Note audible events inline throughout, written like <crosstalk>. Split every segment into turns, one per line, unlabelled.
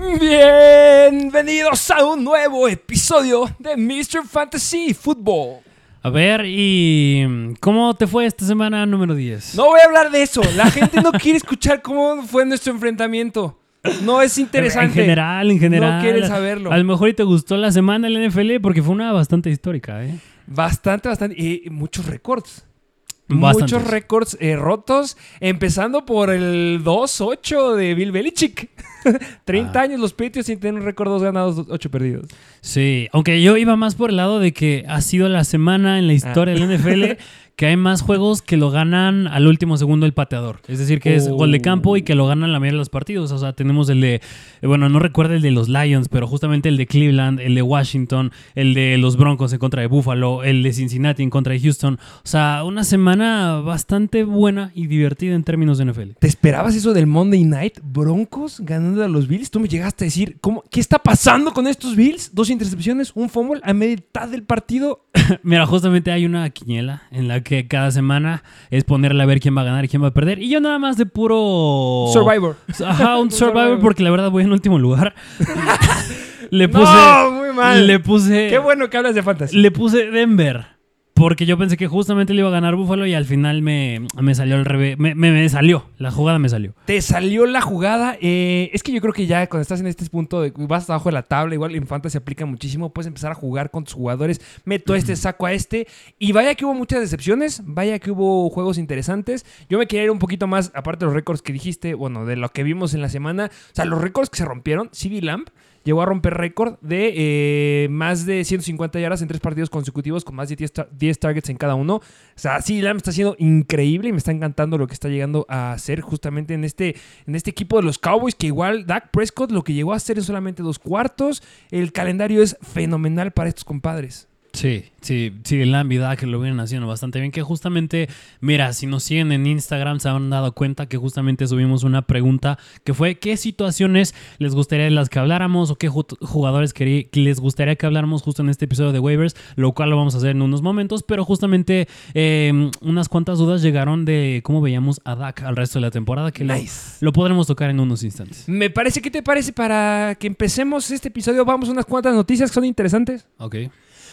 Bienvenidos a un nuevo episodio de Mr. Fantasy Football.
A ver, ¿y cómo te fue esta semana número 10?
No voy a hablar de eso. La gente no quiere escuchar cómo fue nuestro enfrentamiento. No es interesante.
En general, en general.
No quieres saberlo.
A lo mejor y te gustó la semana en la NFL porque fue una bastante histórica, ¿eh?
Bastante, bastante. Y muchos récords.
Bastantes.
Muchos récords eh, rotos, empezando por el 2-8 de Bill Belichick. <laughs> 30
Ah.
años los Patriots sin tener un récord 2 ganados, 8 perdidos.
Sí, aunque yo iba más por el lado de que ha sido la semana en la historia
Ah.
del NFL <laughs> que hay más juegos que lo ganan al último segundo el pateador. Es decir, que es
Oh.
gol de campo y que lo ganan la mayoría de los partidos. O sea, tenemos el de, bueno, no recuerdo el de los Lions, pero justamente el de Cleveland, el de Washington, el de los Broncos en contra de Buffalo, el de Cincinnati en contra de Houston. O sea, una semana bastante buena y divertida en términos de NFL.
¿Te esperabas eso del Monday Night? Broncos ganando a los Bills. Tú me llegaste a decir, ¿cómo, ¿qué está pasando con estos Bills? Dos intercepciones, un fumble a mitad del partido. <laughs>
Mira, justamente hay una quiniela en la que cada semana es ponerle a ver quién va a ganar y quién va a perder. Y yo nada más de puro...
Survivor.
Ajá, un <laughs>
Un
Survivor
Survivor.
porque la verdad voy en último lugar. <laughs> <laughs> le puse...
no, muy mal.
Le puse...
Qué bueno que hablas de fantasy.
Le puse Denver. Porque yo pensé que justamente le iba a ganar Buffalo y al final me, me salió al revés. Me, me- me salió. La jugada me salió.
Te salió la jugada. eh, es que yo creo que ya cuando estás en este punto de vas abajo de la tabla, igual en fantasy aplica muchísimo. Puedes empezar a jugar con tus jugadores. Meto a este, saco a este. Y vaya que hubo muchas decepciones. Vaya que hubo juegos interesantes. Yo me quería ir un poquito más, aparte de los récords que dijiste, bueno, de lo que vimos en la semana. O sea, los récords que se rompieron. CD Lamp llegó a romper récord de eh, más de 150 yardas en tres partidos consecutivos con más de 10, tar- 10 targets en cada uno. O sea, sí, Lamb está siendo increíble y me está encantando lo que está llegando a hacer justamente en este, en este equipo de los Cowboys, que igual Dak Prescott lo que llegó a hacer en solamente dos cuartos. El calendario es fenomenal para estos compadres.
Sí, sí, sí, la vida que lo vienen haciendo bastante bien. Que justamente, mira, si nos siguen en Instagram se han dado cuenta que justamente subimos una pregunta que fue qué situaciones les gustaría de las que habláramos o qué ju- jugadores que les gustaría que habláramos justo en este episodio de waivers, lo cual lo vamos a hacer en unos momentos, pero justamente eh, unas cuantas dudas llegaron de cómo veíamos a Dak al resto de la temporada, que lo-
Nice.
lo, podremos tocar en unos instantes.
Me parece, ¿qué te parece para que empecemos este episodio? Vamos a unas cuantas noticias que son interesantes.
Ok.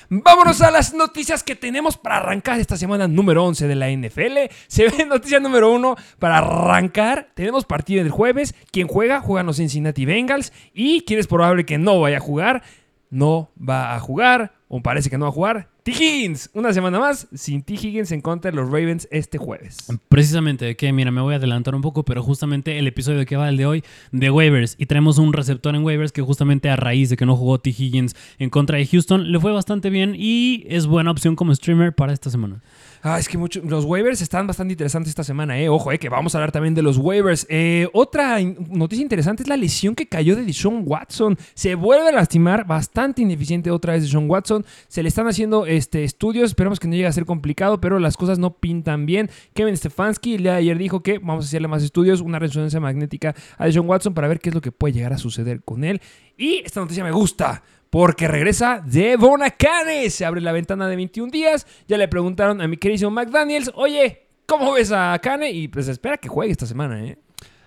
Vámonos a las noticias que tenemos para arrancar esta semana número 11 de la NFL. Se ve <laughs> noticia número 1 para arrancar. Tenemos partido el jueves. Quien juega, juegan los Cincinnati Bengals. Y quien es probable que no vaya a jugar, no va a jugar. O parece que no va a jugar. T. Higgins. Una semana más sin T. Higgins en contra de los Ravens este jueves.
Precisamente, que mira, me voy a adelantar un poco, pero justamente el episodio que va el de hoy de waivers y traemos un receptor en waivers que justamente a raíz de que no jugó T. Higgins en contra de Houston le fue bastante bien y es buena opción como streamer para esta semana.
Ah, es que mucho- los waivers están bastante interesantes esta semana, eh. Ojo, eh, que vamos a hablar también de los waivers. Eh, otra noticia interesante es la lesión que cayó de Deshaun Watson. Se vuelve a lastimar, bastante ineficiente otra vez Deshaun Watson. Se le están haciendo este, estudios, esperemos que no llegue a ser complicado, pero las cosas no pintan bien. Kevin Stefanski el día ayer dijo que vamos a hacerle más estudios, una resonancia magnética a Deshaun Watson para ver qué es lo que puede llegar a suceder con él. Y esta noticia me gusta. Porque regresa Devon Akane. Se abre la ventana de 21 días. Ya le preguntaron a mi queridísimo McDaniels, oye, ¿cómo ves a Akane? Y pues espera que juegue esta semana, ¿eh?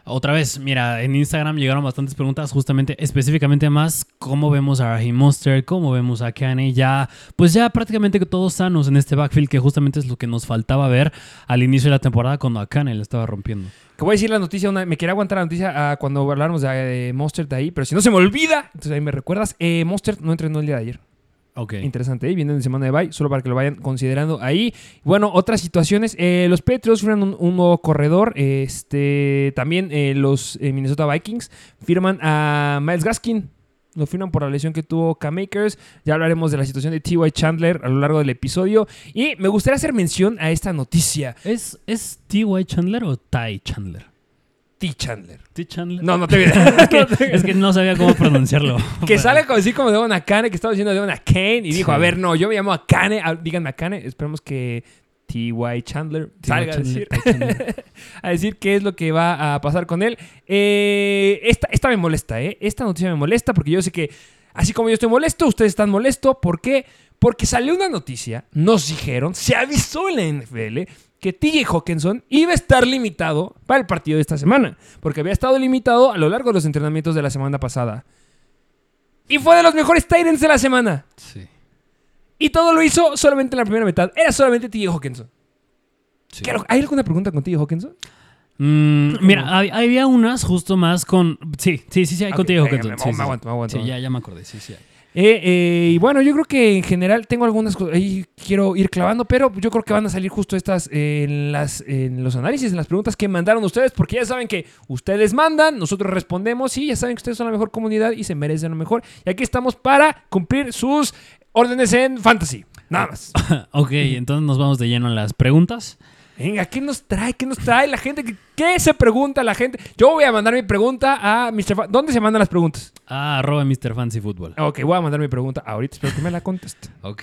Otra vez, mira, en Instagram llegaron bastantes preguntas justamente, específicamente más cómo vemos a Raheem Monster, cómo vemos a Kane, ya, pues ya prácticamente todos sanos en este backfield, que justamente es lo que nos faltaba ver al inicio de la temporada cuando a Kane le estaba rompiendo.
Que voy a decir la noticia, una- me quería aguantar la noticia ah, cuando habláramos de eh, Monster de ahí, pero si no se me olvida, entonces ahí me recuerdas, eh, Monster no entrenó el día de ayer.
Ok.
Interesante, ¿eh? viene de semana de bye, solo para que lo vayan considerando ahí. Bueno, otras situaciones, eh, los Patriots firman un, un nuevo corredor, este, también eh, los eh, Minnesota Vikings firman a Miles Gaskin. Lo firman por la lesión que tuvo K-Makers. Ya hablaremos de la situación de T.Y. Chandler a lo largo del episodio. Y me gustaría hacer mención a esta noticia.
¿Es, es T.Y. Chandler o Ty Chandler?
T. Chandler.
¿T. Chandler?
No, no te <laughs>
es, que, <laughs> es que no sabía cómo pronunciarlo. <laughs>
Que sale como así como Devon Akane, que estaba diciendo Devon Akane, y dijo,
Sí.
a ver, no, yo me llamo Akane, ah, díganme Akane, esperemos que T.Y. Chandler salga a decir.
Chandler.
a decir qué es lo que va a pasar con él. Eh, esta, esta me molesta, ¿eh? Esta noticia me molesta porque yo sé que, así como yo estoy molesto, ustedes están molestos. ¿Por qué? Porque salió una noticia, nos dijeron, se avisó en la NFL que TJ Hawkinson iba a estar limitado para el partido de esta semana, porque había estado limitado a lo largo de los entrenamientos de la semana pasada. Y fue de los mejores Titans de la semana.
Sí.
Y todo lo hizo solamente en la primera mitad. Era solamente TJ Hawkinson.
sí.
¿Qué- ¿Hay alguna pregunta con TJ Hawkinson?
Mm, mira,
no.
había unas justo más con. Sí, sí, sí, sí, hay
Ok,
contigo.
venga,
Hawkinson.
me-
Sí,
me
sí, sí.
aguanto, me aguanto.
Sí, ya, ya me acordé. Sí, sí. hay.
Eh, eh, y bueno, yo creo que en general tengo algunas cosas ahí quiero ir clavando, pero yo creo que van a salir justo estas eh, en, las, en los análisis, en las preguntas que mandaron ustedes, porque ya saben que ustedes mandan, nosotros respondemos y ya saben que ustedes son la mejor comunidad y se merecen lo mejor. Y aquí estamos para cumplir sus órdenes en fantasy. Nada más. <laughs>
ok, entonces nos vamos de lleno a las preguntas.
Venga, ¿qué nos trae? ¿Qué nos trae la gente? ¿Qué, qué se pregunta la gente? Yo voy a mandar mi pregunta a Mr. Fa- ¿Dónde se mandan las preguntas?
Ah, arroba Mr. Fancy Football.
Ok, voy a mandar mi pregunta ahorita. Espero que me la conteste.
Ok,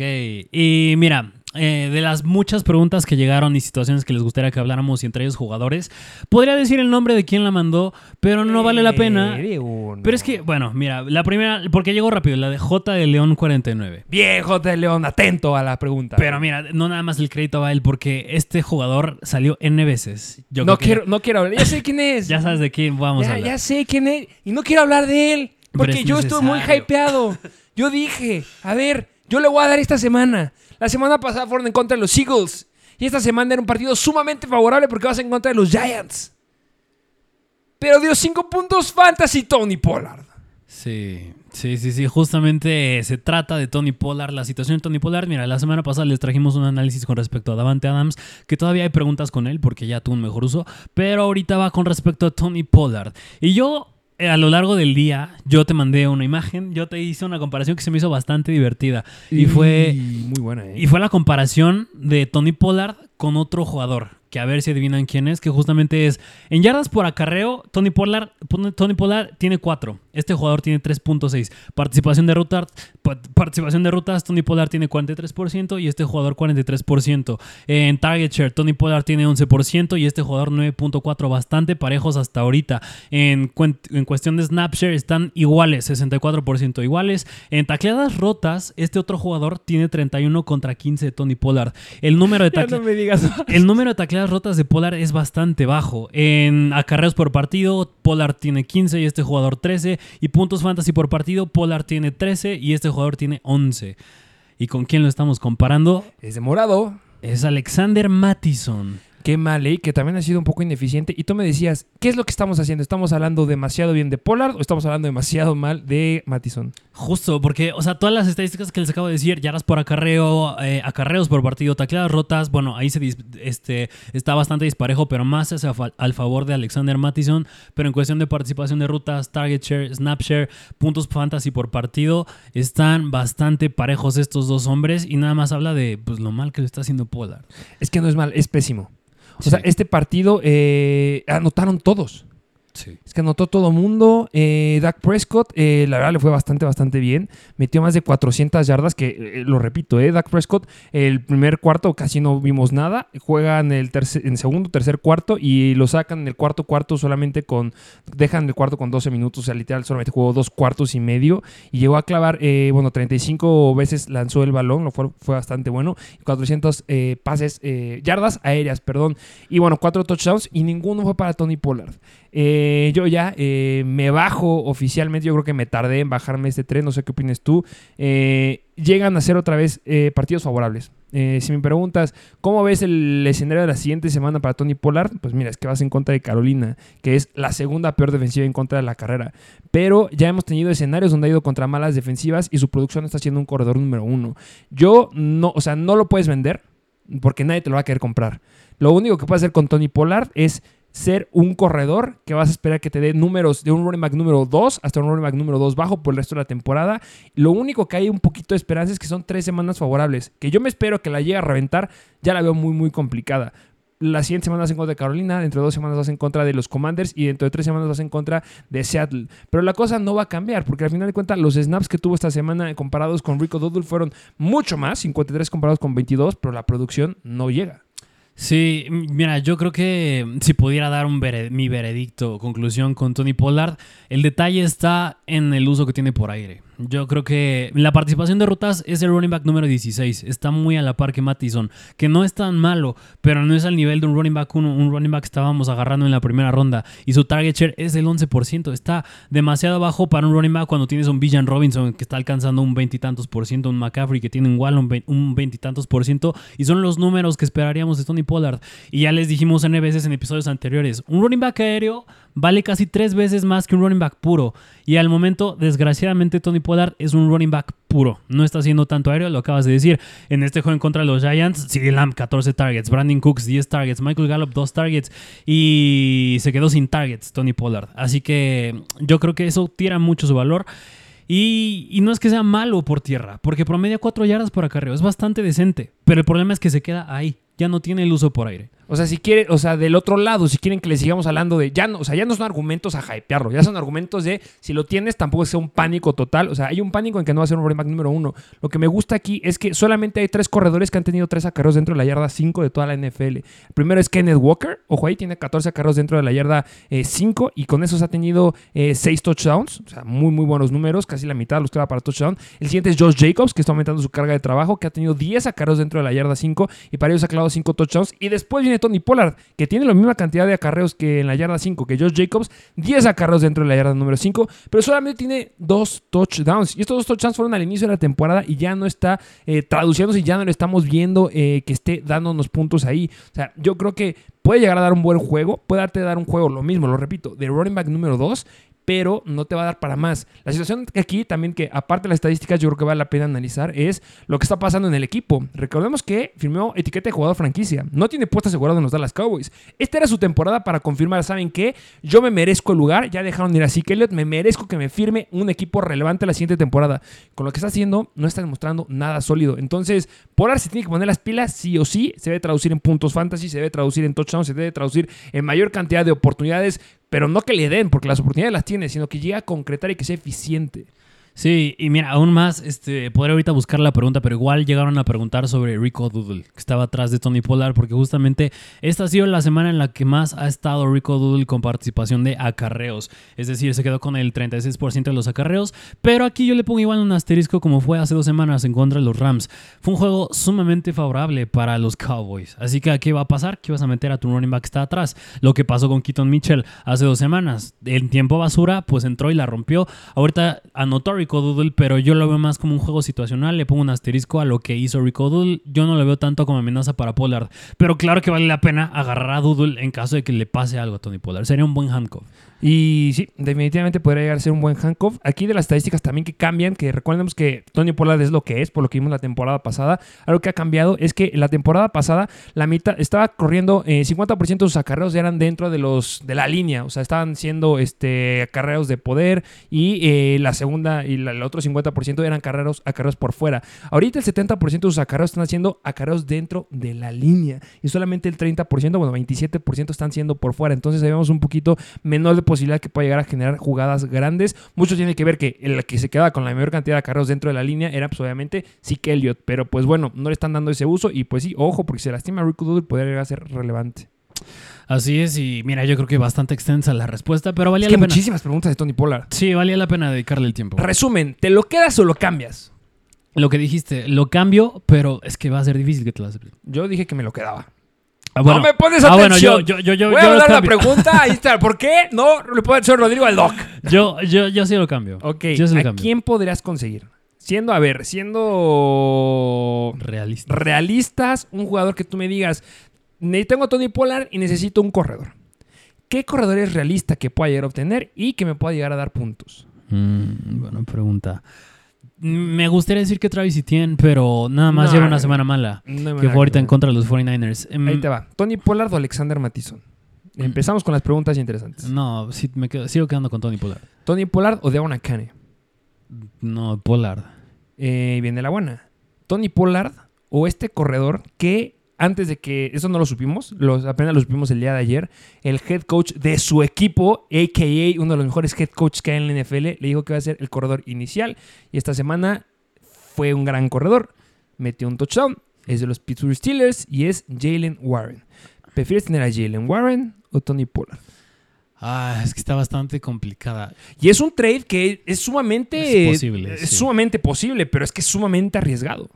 y mira, eh, de las muchas preguntas que llegaron y situaciones que les gustaría que habláramos, y entre ellos jugadores, podría decir el nombre de quien la mandó, pero no vale la pena.
Eh.
Pero es que, bueno, mira, la primera, porque llegó rápido, la de J de León 49.
Bien, J. de León, atento a la pregunta.
Pero mira, no nada más el crédito va a él, porque este jugador salió N veces. Yo
no
que
quiero, no quiero hablar. Ya sé quién es. <laughs>
Ya sabes de quién vamos a hablar.
ya sé quién es. Y no quiero hablar de él. Porque
es
yo estuve muy hypeado. Yo dije, a ver, yo le voy a dar esta semana. La semana pasada fueron en contra de los Eagles. Y esta semana era un partido sumamente favorable porque vas en contra de los Giants. Pero dio cinco puntos fantasy Tony Pollard.
Sí, sí, sí, sí. Justamente eh, se trata de Tony Pollard. La situación de Tony Pollard. Mira, la semana pasada les trajimos un análisis con respecto a Davante Adams, que todavía hay preguntas con él porque ya tuvo un mejor uso. Pero ahorita va con respecto a Tony Pollard. Y yo, a lo largo del día, yo te mandé una imagen, yo te hice una comparación que se me hizo bastante divertida. Y fue,
Muy buena, ¿eh?
y fue la comparación de Tony Pollard con otro jugador. Que a ver si adivinan quién es, que justamente es en yardas por acarreo, Tony Pollard, Tony Pollard tiene 4. Este jugador tiene 3.6. Participación de rutas, pa- participación de rutas, Tony Pollard tiene 43% y este jugador 43%. En target share, Tony Pollard tiene 11% y este jugador 9.4, bastante parejos hasta ahorita. En, en cuestión de snap share están iguales, 64% iguales. En tacleadas rotas, este otro jugador tiene 31 contra 15 de Tony Pollard. El número de
no
el número de tacleadas rotas de Pollard es bastante bajo. En acarreos por partido, Pollard tiene 15 y este jugador 13. Y puntos fantasy por partido, Pollard tiene 13 y este jugador tiene 11. ¿Y con quién lo estamos comparando?
Es de morado.
Es Alexander Mattison.
Qué mal, ¿eh? Que también ha sido un poco ineficiente. Y tú me decías, ¿qué es lo que estamos haciendo? ¿Estamos hablando demasiado bien de Pollard o estamos hablando demasiado mal de Mattison?
Justo, porque, o sea, todas las estadísticas que les acabo de decir, yardas por acarreo, eh, acarreos por partido, tacleadas rotas, bueno, ahí se este, está bastante disparejo, pero más hacia fa- al favor de Alexander Mattison. Pero en cuestión de participación de rutas, target share, snap share, puntos fantasy por partido, están bastante parejos estos dos hombres y nada más habla de pues, lo mal que lo está haciendo Pollard.
Es que no es mal, es pésimo. O sea, este partido eh, anotaron todos. Es que anotó todo mundo. Eh, Dak Prescott, eh, la verdad, le fue bastante, bastante bien. Metió más de 400 yardas, que eh, lo repito, eh, Dak Prescott, el primer cuarto casi no vimos nada. Juegan el, tercer, en segundo, tercer cuarto y lo sacan en el cuarto cuarto solamente con. Dejan el cuarto con 12 minutos, o sea, literal, solamente jugó dos cuartos y medio. Y llegó a clavar, eh, bueno, 35 veces lanzó el balón, lo fue, fue bastante bueno. 400 eh, pases, eh, yardas aéreas, perdón. Y bueno, cuatro touchdowns y ninguno fue para Tony Pollard. Eh, yo ya eh, me bajo oficialmente, yo creo que me tardé en bajarme este tren, no sé qué opinas tú. Eh, llegan a ser otra vez eh, partidos favorables. Eh, si me preguntas, ¿cómo ves el escenario de la siguiente semana para Tony Pollard? Pues mira, es que vas en contra de Carolina, que es la segunda peor defensiva en contra de la carrera. Pero ya hemos tenido escenarios donde ha ido contra malas defensivas y su producción está siendo un corredor número uno. Yo no, o sea, no lo puedes vender porque nadie te lo va a querer comprar. Lo único que puedes hacer con Tony Pollard es ser un corredor que vas a esperar que te dé números de un running back número 2 hasta un running back número 2 bajo por el resto de la temporada. Lo único que hay un poquito de esperanza es que son tres semanas favorables. Que yo me espero que la llegue a reventar, ya la veo muy, muy complicada. la siguiente semana vas en contra de Carolina, dentro de dos semanas vas en contra de los Commanders y dentro de tres semanas vas en contra de Seattle. Pero la cosa no va a cambiar porque al final de cuentas los snaps que tuvo esta semana comparados con Rico Doodle fueron mucho más, 53 comparados con 22, pero la producción no llega.
Sí, mira, yo creo que si pudiera dar un mi veredicto, conclusión con Tony Pollard, el detalle está en el uso que tiene por aire. Yo creo que la participación de rutas es el running back número 16. Está muy a la par que Mattison, que no es tan malo, pero no es al nivel de un running back uno, un running back que estábamos agarrando en la primera ronda. Y su target share es del 11%. Está demasiado bajo para un running back cuando tienes un Villan Robinson que está alcanzando un veintitantos por ciento, un McCaffrey que tiene un vein- un veintitantos por ciento. Y son los números que esperaríamos de Tony Pollard. Y ya les dijimos N veces en episodios anteriores, un running back aéreo vale casi tres veces más que un running back puro. Y al momento, desgraciadamente, Tony Pollard es un running back puro. No está haciendo tanto aéreo, lo acabas de decir. En este juego en contra de los Giants, CD Lamb 14 targets, Brandon Cooks 10 targets, Michael Gallup 2 targets y se quedó sin targets Tony Pollard. Así que yo creo que eso tira mucho su valor. Y, no es que sea malo por tierra, porque promedia 4 yardas por acarreo. Es bastante decente. Pero el problema es que se queda ahí. Ya no tiene el uso por aire.
O sea, si quiere, o sea, del otro lado, si quieren que le sigamos hablando de, ya no, o sea, ya no son argumentos a hypearlo, ya son argumentos de, si lo tienes, tampoco sea un pánico total. O sea, hay un pánico en que no va a ser un running número uno. Lo que me gusta aquí es que solamente hay tres corredores que han tenido tres acarreos dentro de la yarda 5 de toda la NFL. El primero es Kenneth Walker, ojo ahí, tiene 14 acarreos dentro de la yarda 5 y con esos ha tenido 6 touchdowns, o sea, muy, muy buenos números, casi la mitad los queda para touchdown. El siguiente es Josh Jacobs, que está aumentando su carga de trabajo, que ha tenido 10 acarreos dentro de la yarda 5 y para ellos ha clavado 5 touchdowns. Y después viene Tony Pollard, que tiene la misma cantidad de acarreos que en la yarda 5 que Josh Jacobs, 10 acarreos dentro de la yarda número 5, pero solamente tiene dos touchdowns. Y estos dos touchdowns fueron al inicio de la temporada y ya no está eh, traduciéndose ya no le estamos viendo eh, que esté dándonos puntos ahí. O sea, yo creo que puede llegar a dar un buen juego, puede darte dar un juego, lo mismo, lo repito, de running back número 2, pero no te va a dar para más. La situación aquí también que aparte de las estadísticas yo creo que vale la pena analizar es lo que está pasando en el equipo. Recordemos que firmó etiqueta de jugador franquicia. No tiene puesto asegurado en los Dallas Cowboys. Esta era su temporada para confirmar, ¿saben qué? Yo me merezco el lugar. Ya dejaron ir a Zeke Elliott. Me merezco que me firme un equipo relevante la siguiente temporada. Con lo que está haciendo, no está demostrando nada sólido. Entonces, Polar se tiene que poner las pilas sí o sí. Se debe traducir en puntos fantasy, se debe traducir en touchdowns, se debe traducir en mayor cantidad de oportunidades pero no que le den, porque las oportunidades las tiene, sino que llegue a concretar y que sea eficiente.
Sí, y mira, aún más, este, podría ahorita buscar la pregunta, pero igual llegaron a preguntar sobre Rico Doodle, que estaba atrás de Tony Pollard, porque justamente esta ha sido la semana en la que más ha estado Rico Doodle con participación de acarreos. Es decir, se quedó con el 36% de los acarreos, pero aquí yo le pongo igual un asterisco como fue hace dos semanas en contra de los Rams. Fue un juego sumamente favorable para los Cowboys. Así que, ¿qué va a pasar? Que vas a meter a tu running back que está atrás. Lo que pasó con Keaton Mitchell hace dos semanas. En tiempo basura, pues entró y la rompió. Ahorita anotó Rico Doodle, pero yo lo veo más como un juego situacional. Le pongo un asterisco a lo que hizo Rico Doodle. Yo no lo veo tanto como amenaza para Pollard. Pero claro que vale la pena agarrar a Doodle en caso de que le pase algo a Tony Pollard. Sería un buen handcuff.
Y sí, definitivamente podría llegar a ser un buen handcuff. Aquí de las estadísticas también que cambian, que recordemos que Tony Pollard es lo que es, por lo que vimos la temporada pasada. Algo que ha cambiado es que la temporada pasada la mitad estaba corriendo eh, 50% de sus acarreos eran dentro de los de la línea, o sea, estaban siendo este acarreos de poder y eh, la segunda y la, el otro 50% eran carreros acarreos por fuera. Ahorita el 70% de sus acarreos están haciendo acarreos dentro de la línea y solamente el 30%, bueno, 27% están siendo por fuera. Entonces, ahí un poquito menor de posibilidad que pueda llegar a generar jugadas grandes. Mucho tiene que ver que el que se queda con la mayor cantidad de carreros dentro de la línea era pues obviamente Zeke Elliott, pero pues bueno, no le están dando ese uso y pues sí, ojo, porque si se lastima Rico Doodle podría llegar a ser relevante.
Así es, y mira, yo creo que bastante extensa la respuesta, pero valía
Es que
la pena.
muchísimas preguntas de Tony Pollard.
Sí, valía la pena dedicarle el tiempo.
Resumen, ¿te lo quedas o lo cambias?
Lo que dijiste, lo cambio, pero es que va a ser difícil que te lo acepten.
Yo dije que me lo quedaba.
Ah,
no me pones
ah,
atención.
bueno, yo, yo, yo,
Voy a dar la pregunta, ahí está. <laughs> ¿Por qué no le puede hacer Rodrigo al Doc?
Yo, yo, yo sí lo cambio.
Ok,
Yo sí lo
¿a
cambio.
quién podrías conseguir? Siendo, a ver, siendo
Realista.
realistas, un jugador que tú me digas, "Ne- tengo a Tony Pollard y necesito un corredor. ¿Qué corredor es realista que pueda llegar a obtener y que me pueda llegar a dar puntos?
Mm, buena pregunta. Mm, Me gustaría decir que Travis Etienne, pero nada más
No,
lleva una semana mala.
No
Que fue ahorita en contra de los 49ers. Em,
Ahí te va. Tony Pollard o Alexander Mattison. Empezamos con las preguntas interesantes.
No, sí, me quedo- sigo quedando con Tony Pollard.
Tony Pollard o Devon Akane.
No, Pollard.
Eh, viene la buena. Tony Pollard o este corredor que antes de que, eso no lo supimos, los, apenas lo supimos el día de ayer, el head coach de su equipo, a.k.a. uno de los mejores head coaches que hay en la NFL, le dijo que va a ser el corredor inicial. Y esta semana fue un gran corredor, metió un touchdown, es de los Pittsburgh Steelers y es Jalen Warren. ¿Prefieres tener a Jalen Warren o Tony Pollard?
Ah, es que está bastante complicada.
Y es un trade que es sumamente.
Es posible,
es
sí.
sumamente posible, pero es que es sumamente arriesgado.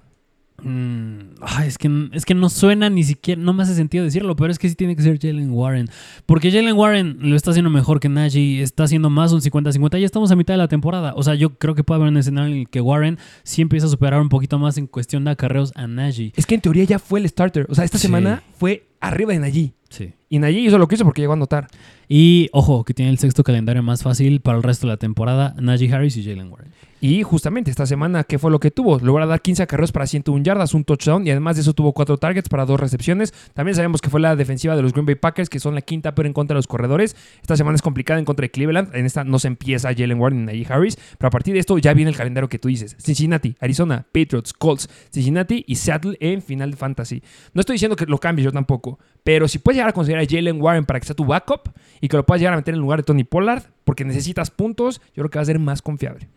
Mm, ay, es, que, es que no suena ni siquiera, no me hace sentido decirlo, pero es que sí tiene que ser Jalen Warren. Porque Jalen Warren lo está haciendo mejor que Najee, está haciendo más un 50-50, ya estamos a mitad de la temporada. O sea, yo creo que puede haber un escenario en el que Warren sí empieza a superar un poquito más en cuestión de acarreos a Najee.
Es que en teoría ya fue el starter. O sea, esta
Sí.
semana fue arriba de Najee.
Sí.
Y Najee hizo lo que hizo porque llegó a anotar.
Y ojo, que tiene el sexto calendario más fácil para el resto de la temporada, Najee Harris y Jalen Warren.
Y justamente esta semana, ¿qué fue lo que tuvo? Logró dar 15 acarreos para 101 yardas, un touchdown y además de eso tuvo 4 targets para 2 recepciones. También sabemos que fue la defensiva de los Green Bay Packers, que son la quinta pero en contra de los corredores. Esta semana es complicada en contra de Cleveland. En esta no se empieza Jalen Warren ni Najee Harris, pero a partir de esto ya viene el calendario que tú dices. Cincinnati, Arizona, Patriots, Colts, Cincinnati y Seattle en final de fantasy. No estoy diciendo que lo cambies, yo tampoco. Pero si puedes llegar a considerar a Jalen Warren para que sea tu backup y que lo puedas llegar a meter en lugar de Tony Pollard, porque necesitas puntos, yo creo que va a ser más confiable.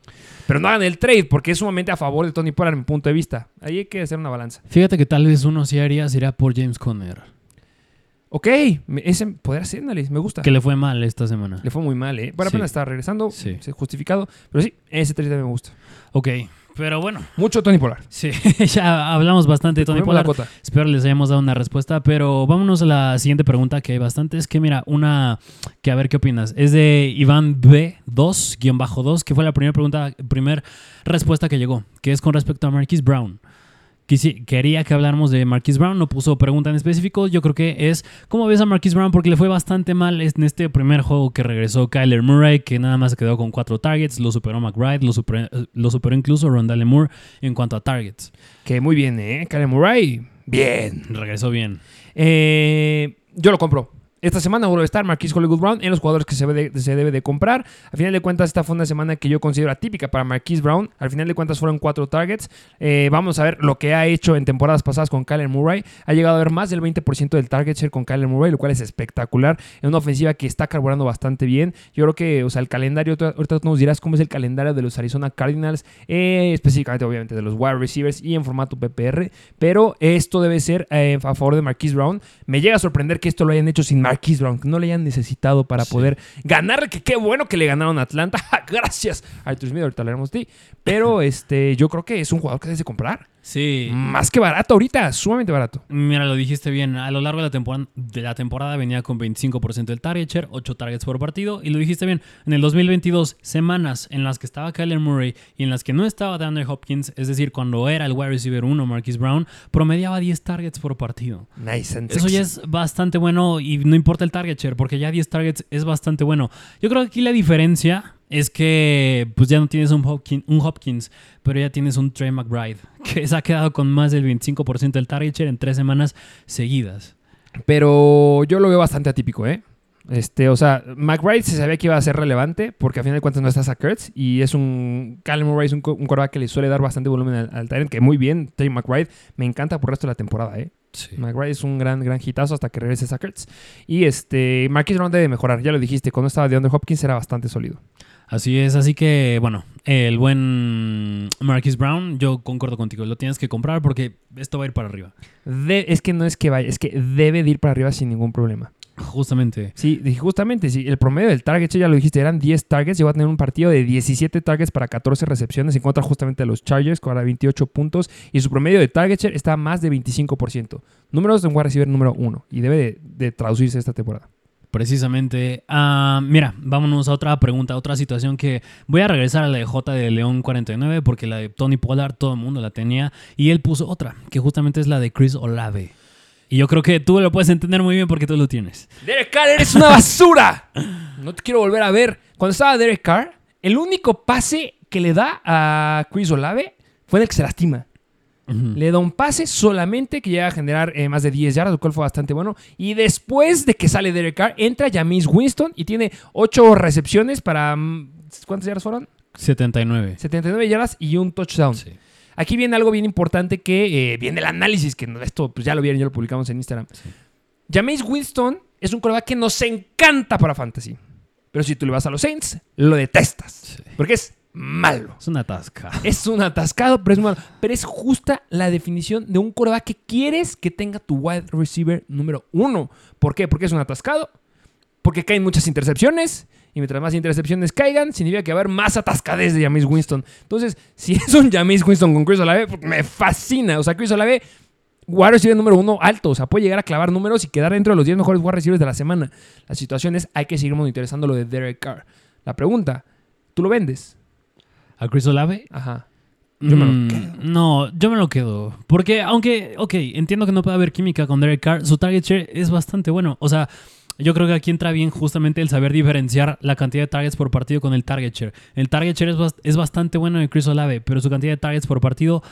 Pero no hagan el trade porque es sumamente a favor de Tony Pollard, en mi punto de vista. Ahí hay que hacer una balanza.
Fíjate que tal vez uno sí haría, sería por James Conner,
Ok, ese podría ser, Nalis, me gusta.
que le fue mal esta semana.
Le fue muy mal, ¿eh? Bueno,
Sí.
apenas está regresando,
Sí.
sí, justificado. Pero sí, ese trade también me gusta.
Ok, pero bueno,
Mucho Tony Pollard.
sí, <laughs> ya hablamos bastante de Tony
cota.
Espero les hayamos dado una respuesta, pero vámonos a la siguiente pregunta que hay bastante. Es que mira, una que a ver qué opinas. Es de Iván B2, guion bajo 2, que fue la primera pregunta, primer respuesta que llegó, que es con respecto a Marquise Brown. Quisi- quería que habláramos de Marquise Brown, no puso pregunta en específico. Yo creo que es cómo ves a Marquise Brown porque le fue bastante mal en este primer juego que regresó Kyler Murray, que nada más se quedó con cuatro targets. Lo superó McBride, lo superó, lo superó incluso Rondale Moore en cuanto a targets.
Que muy bien, ¿eh? Kyle Murray. Bien.
Regresó bien.
Eh, yo lo compro. Esta semana vuelve a estar Marquis Hollywood Brown en los jugadores que se, se debe de comprar. Al final de cuentas, esta fue una semana que yo considero atípica para Marquis Brown. Al final de cuentas, fueron cuatro targets. Eh, vamos a ver lo que ha hecho en temporadas pasadas con Kyler Murray. Ha llegado a ver más del 20% del target share con Kyler Murray, lo cual es espectacular. En una ofensiva que está carburando bastante bien. Yo creo que, o sea, el calendario, ahorita nos dirás cómo es el calendario de los Arizona Cardinals, eh, específicamente, obviamente, de los wide receivers y en formato PPR. Pero esto debe ser eh, a favor de Marquise Brown. Me llega a sorprender que esto lo hayan hecho sin Marquise Brown, que no le hayan necesitado para
Sí.
poder ganarle. Que qué bueno que le ganaron a Atlanta. <laughs> Gracias, Arthur Smith. Ahorita hablaremos de ti. Pero este, yo creo que es un jugador que debes de comprar.
Sí.
Más que barato ahorita, sumamente barato.
Mira, lo dijiste bien. A lo largo de la temporada, de la temporada venía con 25% del target share, 8 targets por partido. Y lo dijiste bien. En el 2022, semanas en las que estaba Kyler Murray y en las que no estaba DeAndre Hopkins, es decir, cuando era el wide receiver 1, Marquise Brown, promediaba 10 targets por partido.
Nice and
Eso ya es bastante bueno y no importa el target share, porque ya 10 targets es bastante bueno. Yo creo que aquí la diferencia es que pues ya no tienes un Hopkins, un Hopkins pero ya tienes un Trey McBride, <laughs> que se ha quedado con más del 25% del target share en tres semanas seguidas.
Pero yo lo veo bastante atípico, ¿eh? Este, o sea, McBride se sabía que iba a ser relevante porque a final de cuentas no está a Kurtz y es un. Callum Murray es un, un quarterback que le suele dar bastante volumen al, al Tyrant, que muy bien, Trey McBride me encanta por el resto de la temporada, ¿eh? McBride es un gran, gran hitazo hasta que regrese Sackers. Y este, Marquis Brown debe mejorar, ya lo dijiste, cuando estaba de Under Hopkins era bastante sólido.
Así es, así que bueno, el buen Marquise Brown, yo concuerdo contigo, lo tienes que comprar porque esto va a ir para arriba.
De- es que no es que vaya, es que debe de ir para arriba sin ningún problema.
Justamente.
Sí, justamente, sí, el promedio del target, ya lo dijiste, eran 10 targets. Llegó a tener un partido de 17 targets para 14 recepciones en contra justamente de los Chargers, con ahora 28 puntos. Y su promedio de target share está a más de 25%. Números de un receiver número 1. Y debe de, de traducirse esta temporada.
Precisamente. Ah, mira, vámonos a otra pregunta, otra situación que voy a regresar a la de J de León 49 porque la de Tony Pollard todo el mundo la tenía y él puso otra, que justamente es la de Chris Olave. Y yo creo que tú lo puedes entender muy bien porque tú lo tienes.
Derek Carr, eres una basura. No te quiero volver a ver. Cuando estaba Derek Carr, el único pase que le da a Chris Olave fue en el que se lastima. Le da un pase solamente que llega a generar eh, más de 10 yardas, lo cual fue bastante bueno. Y después de que sale Derek Carr, entra James Winston y tiene 8 recepciones para... mm, ¿Cuántas yardas fueron?
79.
79 yardas y un touchdown.
Sí.
Aquí viene algo bien importante que eh, viene el análisis, que esto pues ya lo vieron, ya lo publicamos en Instagram. Jameis Winston es un coreback que nos encanta para fantasy. Pero si tú le vas a los Saints, lo detestas. Porque es malo.
Es una tasca.
Es un atascado, pero es malo. Pero es justa la definición de un coreback que quieres que tenga tu wide receiver número uno. ¿Por qué? Porque es un atascado. Porque caen muchas intercepciones. Y mientras más intercepciones caigan, significa que va a haber más atascadez de Jameis Winston. Entonces, si es un Jameis Winston con Chris Olave, pues, me fascina. O sea, Chris Olave, wide receiver número uno alto. O sea, puede llegar a clavar números y quedar dentro de los 10 mejores wide receivers de la semana. La situación es, hay que seguir monitorizando lo de Derek Carr. La pregunta, ¿tú lo vendes?
¿A Chris Olave?
Ajá.
Yo me lo quedo. No, yo me lo quedo. Porque, aunque, ok, entiendo que no puede haber química con Derek Carr, su target share es bastante bueno. O sea, yo creo que aquí entra bien justamente el saber diferenciar la cantidad de targets por partido con el target share. El target share es, bast- es bastante bueno en Chris Olave, pero su cantidad de targets por partido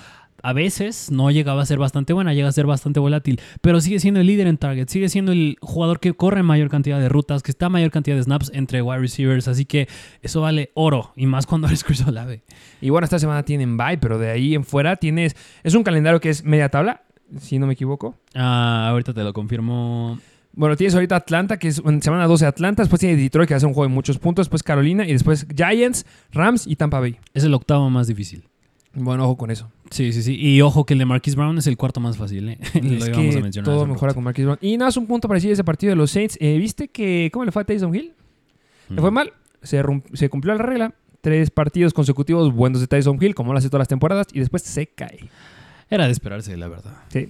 a veces no llegaba a ser bastante buena, llega a ser bastante volátil, pero sigue siendo el líder en targets, sigue siendo el jugador que corre mayor cantidad de rutas, que está mayor cantidad de snaps entre wide receivers, así que eso vale oro, y más cuando <laughs> eres Chris Olave.
Y bueno, esta semana tienen bye, pero de ahí en fuera tienes. Es un calendario que es media tabla, si no me equivoco.
Ah, ahorita te lo confirmo.
Bueno, tienes ahorita Atlanta, que es en semana 12 Atlanta. Después tienes Detroit, que hace un juego de muchos puntos. Después Carolina. Y después Giants, Rams y Tampa Bay.
Es el octavo más difícil.
Bueno, ojo con eso.
Sí, sí, sí. Y ojo que el de Marquise Brown es el cuarto más fácil, ¿eh?
es
lo íbamos
que
a mencionar.
todo mejora con Marquis Brown. Y nada, es un punto para decir ese partido de los Saints. Eh, ¿Viste que cómo le fue a Taysom Hill? Le fue
Mm.
mal. Se, se cumplió la regla. Tres partidos consecutivos buenos de Tyson Hill, como lo hace todas las temporadas. Y después se cae.
Era de esperarse, la verdad.
Sí.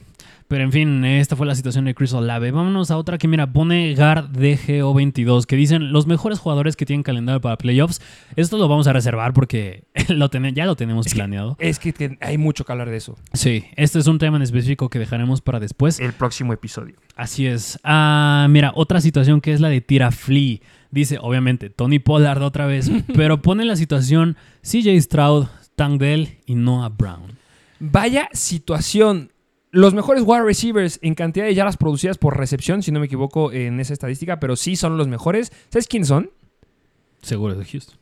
Pero en fin, esta fue la situación de Chris Olave. Vámonos a otra que, mira, pone Guard DGO22, que dicen los mejores jugadores que tienen calendario para playoffs. Esto lo vamos a reservar porque <laughs> lo ten- ya lo tenemos
Es que-
planeado.
Es que, que hay mucho que hablar de eso.
Sí, este es un tema en específico que dejaremos para después.
El próximo episodio.
Así es. Ah, mira, otra situación que es la de Tira Flea. Dice, obviamente, Tony Pollard otra vez, <laughs> pero pone la situación CJ Stroud, Tank Dell y Noah Brown.
Vaya situación. Los mejores wide receivers en cantidad de yardas producidas por recepción, si no me equivoco en esa estadística, pero sí son los mejores. ¿Sabes quiénes son?
Seguro de Houston.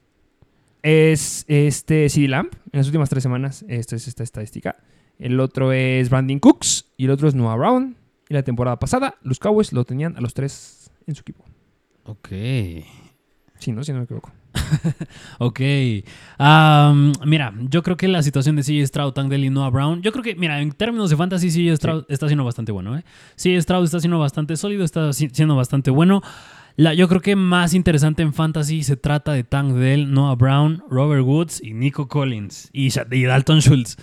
Es este CD Lamp en las últimas tres semanas. Esta es esta estadística. El otro es Brandon Cooks y el otro es Noah Brown. Y la temporada pasada, los Cowboys lo tenían a los tres en su equipo.
Ok.
Sí, ¿no? Si no me equivoco.
Ok. Mira, yo creo que la situación de CJ Stroud, Tank Dell y Noah Brown, yo creo que, mira, en términos de fantasy, CJ Stroud está siendo bastante bueno, ¿eh? CJ Stroud está siendo bastante sólido, está si- siendo bastante bueno. La, yo creo que más interesante en fantasy se trata de Tank Dell, Noah Brown, Robert Woods y Nico Collins y, y Dalton Schultz.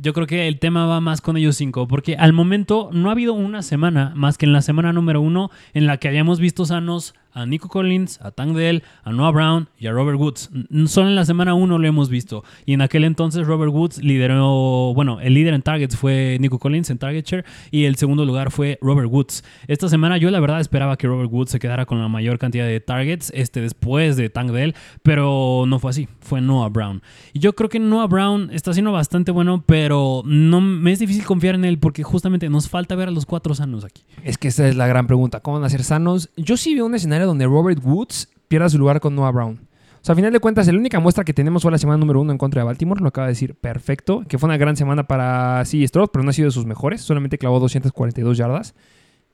Yo creo que el tema va más con ellos cinco, porque al momento no ha habido una semana más que en la semana número uno en la que hayamos visto sanos a Nico Collins, a Tank Dell, a Noah Brown y a Robert Woods. Solo en la semana uno lo hemos visto. Y en aquel entonces Robert Woods lideró, bueno, el líder en targets fue Nico Collins en target share y el segundo lugar fue Robert Woods. Esta semana yo la verdad esperaba que Robert Woods se quedara con la mayor cantidad de targets este, después de Tank Dell, pero no fue así, fue Noah Brown. Y yo creo que Noah Brown está siendo bastante bueno, pero no me es difícil confiar en él porque justamente nos falta ver a los cuatro sanos aquí.
Es que esa es la gran pregunta. ¿Cómo van a ser sanos? Yo sí veo un escenario donde Robert Woods pierda su lugar con Noah Brown. O sea, a final de cuentas, la única muestra que tenemos fue la semana número uno en contra de Baltimore. Lo acaba de decir perfecto. Que fue una gran semana para sí, Stroud, pero no ha sido de sus mejores. Solamente clavó 242 yardas.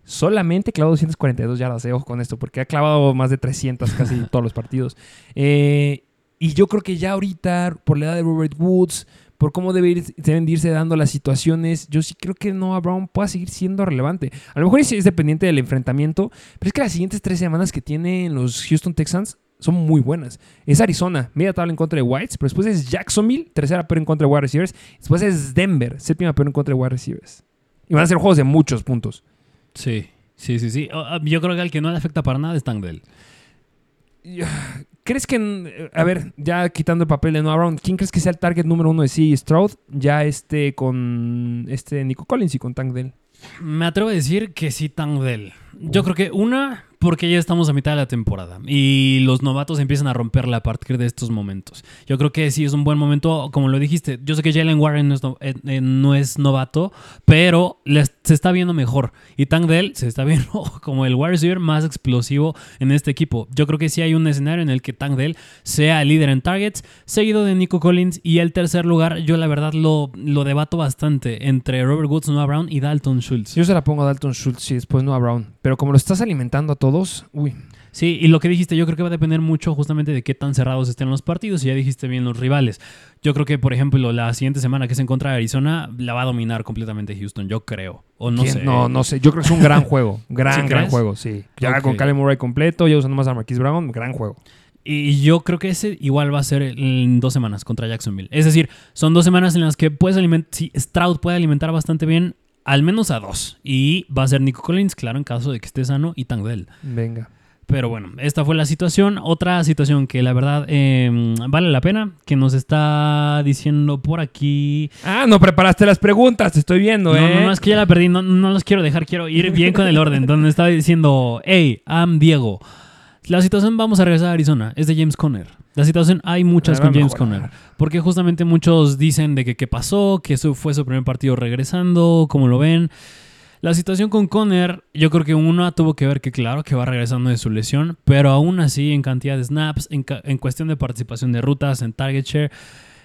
Solamente clavó 242 yardas. eh, Ojo con esto, porque ha clavado más de 300 casi <laughs> todos los partidos. Eh, y yo creo que ya ahorita, por la edad de Robert Woods, por cómo deben de irse dando las situaciones, yo sí creo que Noah Brown pueda seguir siendo relevante. A lo mejor es dependiente del enfrentamiento, pero es que las siguientes tres semanas que tienen los Houston Texans son muy buenas. Es Arizona, media tabla en contra de Whites, pero después es Jacksonville, tercera peor en contra de wide receivers. Después es Denver, séptima peor en contra de wide receivers. Y van a ser juegos de muchos puntos.
Sí, sí, sí, sí. Yo creo que al que no le afecta para nada es Tank Dell.
¿Crees que, a ver, ya quitando el papel de Noah Brown, ¿quién crees que sea el target número uno de C. Stroud? Ya este con este Nico Collins y con Tank Dell.
Me atrevo a decir que sí, Tank Dell. Yo creo que una, porque ya estamos a mitad de la temporada y los novatos empiezan a romperla a partir de estos momentos. Yo creo que sí es un buen momento, como lo dijiste. Yo sé que Jalen Warren no es, eh, eh, novato, pero se está viendo mejor. Y Tank Dell se está <laughs> viendo como el wide receiver más explosivo en este equipo. Yo creo que sí hay un escenario en el que Tank Dell sea líder en targets, seguido de Nico Collins. Y el tercer lugar, yo la verdad lo, lo debato bastante entre Robert Woods, Noah Brown y Dalton Schultz.
Yo se la pongo a Dalton Schultz y después no a Brown. Pero como lo estás alimentando a todos, uy.
Sí, y lo que dijiste, yo creo que va a depender mucho justamente de qué tan cerrados estén los partidos. Y ya dijiste bien los rivales. Yo creo que, por ejemplo, la siguiente semana que se encuentra Arizona, la va a dominar completamente Houston, yo creo. O no
¿Quién?
sé.
No, no sé. Yo creo que es un gran <laughs> juego. Gran,
¿Sí
gran
crees?
juego, sí. Ya con Callum Murray completo, ya usando más a Marquise Brown, gran juego.
Y yo creo que ese igual va a ser en dos semanas contra Jacksonville. Es decir, son dos semanas en las que puedes alimentar, sí, Stroud puede alimentar bastante bien, al menos a dos. Y va a ser Nico Collins, claro, en caso de que esté sano, y Tank Dell.
Venga.
Pero bueno, esta fue la situación. Otra situación que la verdad eh, vale la pena, que nos está diciendo por aquí.
Ah, no preparaste las preguntas, te estoy viendo,
No,
¿eh?
no, no, es que ya la perdí, no, no los quiero dejar, quiero ir bien con el orden. donde estaba diciendo, hey, I'm Diego. La situación, vamos a regresar a Arizona, es de James Conner. La situación, hay muchas con James. Conner. Porque justamente muchos dicen de que qué pasó, que eso fue su primer partido regresando, como lo ven. La situación con Conner, yo creo que uno tuvo que ver que claro que va regresando de su lesión, pero aún así en cantidad de snaps, en, en cuestión de participación de rutas, en target share,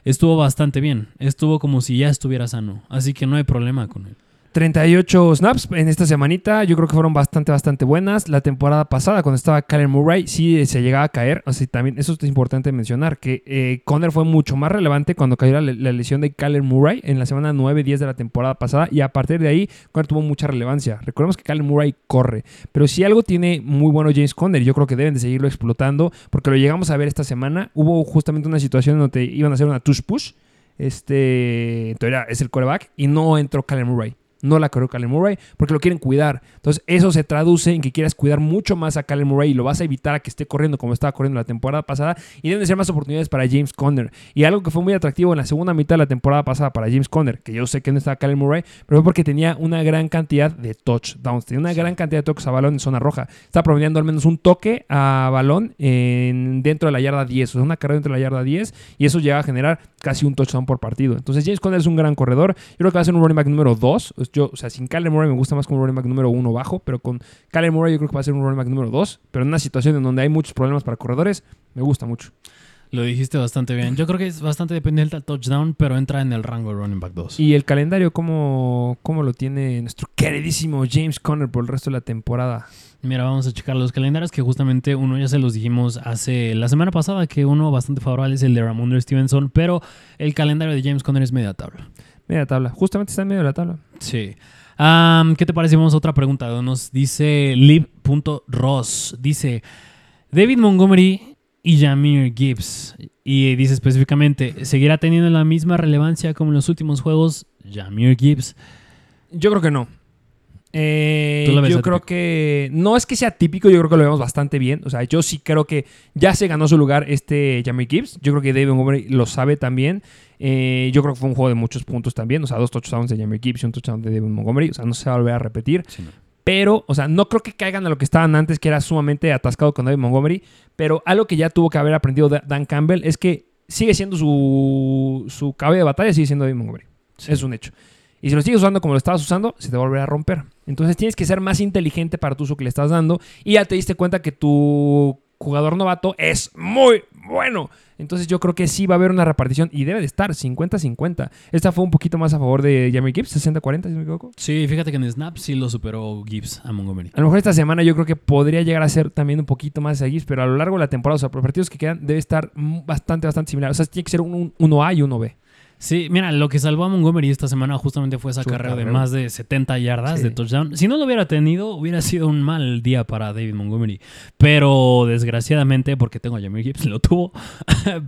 estuvo bastante bien. Estuvo como si ya estuviera sano, así que no hay problema con él.
38 snaps en esta semanita, yo creo que fueron bastante, bastante buenas. La temporada pasada, cuando estaba Kalen Murray, sí se llegaba a caer. Sea, también eso es importante mencionar, que eh, Conner fue mucho más relevante cuando cayó la, la lesión de Kalen Murray en la semana 9-10 de la temporada pasada. Y a partir de ahí, Conner tuvo mucha relevancia. Recordemos que Kalen Murray corre. Pero si algo tiene muy bueno James Conner, yo creo que deben de seguirlo explotando, porque lo llegamos a ver esta semana. Hubo justamente una situación donde iban a hacer una tush push. Este, entonces era- es el quarterback y no entró Kalen Murray. No la corrió Kalen Murray porque lo quieren cuidar. Entonces, eso se traduce en que quieras cuidar mucho más a Kalen Murray y lo vas a evitar a que esté corriendo como estaba corriendo la temporada pasada. Y deben de ser más oportunidades para James Conner. Y algo que fue muy atractivo en la segunda mitad de la temporada pasada para James Conner, que yo sé que no estaba Kalen Murray, pero fue porque tenía una gran cantidad de touchdowns. Tenía una gran cantidad de toques a balón en zona roja. Está promediando al menos un toque a balón en, dentro de la yarda 10. O sea, una carrera dentro de la yarda 10. Y eso llega a generar casi un touchdown por partido. Entonces, James Conner es un gran corredor. Yo creo que va a ser un running back número 2. Yo, o sea, sin Kyler Murray me gusta más como un running back número 1 bajo, pero con Kyler Murray yo creo que va a ser un running back número 2. Pero en una situación en donde hay muchos problemas para corredores, me gusta mucho.
Lo dijiste bastante bien. Yo creo que es bastante dependiente del touchdown, pero entra en el rango de running back 2.
Y el calendario, ¿cómo, cómo lo tiene nuestro queridísimo James Conner por el resto de la temporada?
Mira, vamos a checar los calendarios que justamente uno ya se los dijimos hace la semana pasada, que uno bastante favorable es el de Ramondre Stevenson, pero el calendario de James Conner es media tabla.
Media tabla. Justamente está en medio de la tabla.
Sí. ¿Qué te parece? Vamos a otra pregunta. Nos dice lib.ross. Dice David Montgomery y Jamir Gibbs. Y dice específicamente, ¿seguirá teniendo la misma relevancia como en los últimos juegos Jamir Gibbs?
Yo creo que no. Eh,
¿Tú lo ves
yo
atípico?
creo que no es que sea típico, yo creo que lo vemos bastante bien. O sea, yo sí creo que ya se ganó su lugar este Jamie Gibbs. Yo creo que David Montgomery lo sabe también. Eh, yo creo que fue un juego de muchos puntos también. O sea, dos touchdowns de Jamie Gibbs y un touchdown de David Montgomery. O sea, no se va a volver a repetir. Pero, o sea, no creo que caigan a lo que estaban antes, que era sumamente atascado con David Montgomery. Pero algo que ya tuvo que haber aprendido Da- Dan Campbell es que sigue siendo su, su caballo de batalla, sigue siendo David Montgomery. Es un hecho. Y si lo sigues usando como lo estabas usando, se te va a volver a romper. Entonces tienes que ser más inteligente para tu uso que le estás dando. Y ya te diste cuenta que tu jugador novato es muy bueno. Entonces yo creo que sí va a haber una repartición y debe de estar 50-50. Esta fue un poquito más a favor de Jamie Gibbs, 60-40, si me equivoco.
Sí, fíjate que en Snap sí lo superó Gibbs a Montgomery.
A lo mejor esta semana yo creo que podría llegar a ser también un poquito más de Gibbs, pero a lo largo de la temporada, o sea, por los partidos que quedan, debe estar bastante, bastante similar. O sea, tiene que ser un, un 1A y 1B.
Sí, mira, lo que salvó a Montgomery esta semana justamente fue esa carrera de más de 70 yardas
Sí.
de touchdown. Si no lo hubiera tenido, hubiera sido un mal día para David Montgomery. Pero desgraciadamente, porque tengo a Jamir Gibbs, <laughs> lo tuvo.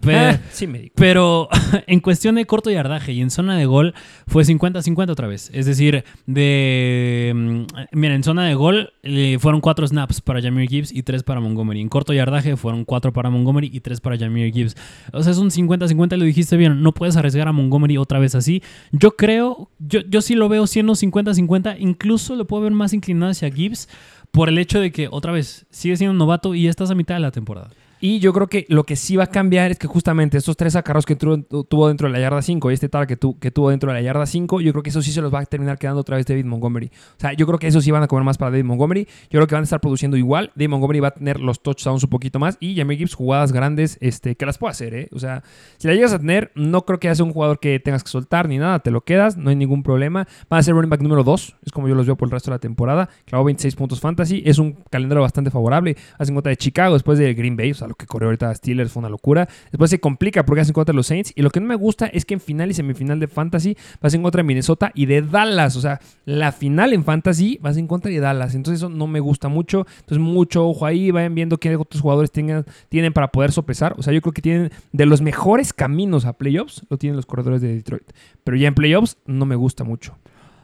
Pero,
Eh, sí me digo.
pero <laughs> en cuestión de corto yardaje y en zona de gol fue 50-50 otra vez. Es decir, de... mm, Mira, en zona de gol fueron cuatro snaps para Jamir Gibbs y tres para Montgomery. En corto yardaje fueron cuatro para Montgomery y tres para Jamir Gibbs. O sea, es un 50-50, lo dijiste bien. No puedes arriesgar a Montgomery otra vez así. Yo creo, yo, yo sí lo veo siendo 50-50. Incluso lo puedo ver más inclinado hacia Gibbs por el hecho de que, otra vez, sigue siendo un novato y estás a mitad de la temporada.
Y yo creo que lo que sí va a cambiar es que justamente estos tres acarros que tuvo, dentro de la yarda 5 y este tal que, tu- que tuvo dentro de la yarda 5, yo creo que eso sí se los va a terminar quedando otra vez David Montgomery. O sea, yo creo que eso sí van a comer más para David Montgomery. Yo creo que van a estar produciendo igual. David Montgomery va a tener los touchdowns un poquito más y Jamie Gibbs jugadas grandes este, que las puede hacer. ¿eh? O sea, si la llegas a tener, no creo que sea un jugador que tengas que soltar ni nada. Te lo quedas, no hay ningún problema. Van a ser running back número 2. Es como yo los veo por el resto de la temporada. Clavó 26 puntos fantasy. Es un calendario bastante favorable. Hace en contra de Chicago después de Green Bay. O sea, lo que corrió ahorita Steelers fue una locura. Después se complica porque hace en contra los Saints. Y lo que no me gusta es que en final y semifinal de fantasy vas en contra de Minnesota y de Dallas. O sea, la final en fantasy vas en contra de Dallas. Entonces eso no me gusta mucho. Entonces mucho ojo ahí. Vayan viendo qué otros jugadores tengan, tienen para poder sopesar. O sea, yo creo que tienen de los mejores caminos a playoffs. Lo tienen los corredores de Detroit. Pero ya en playoffs no me gusta mucho.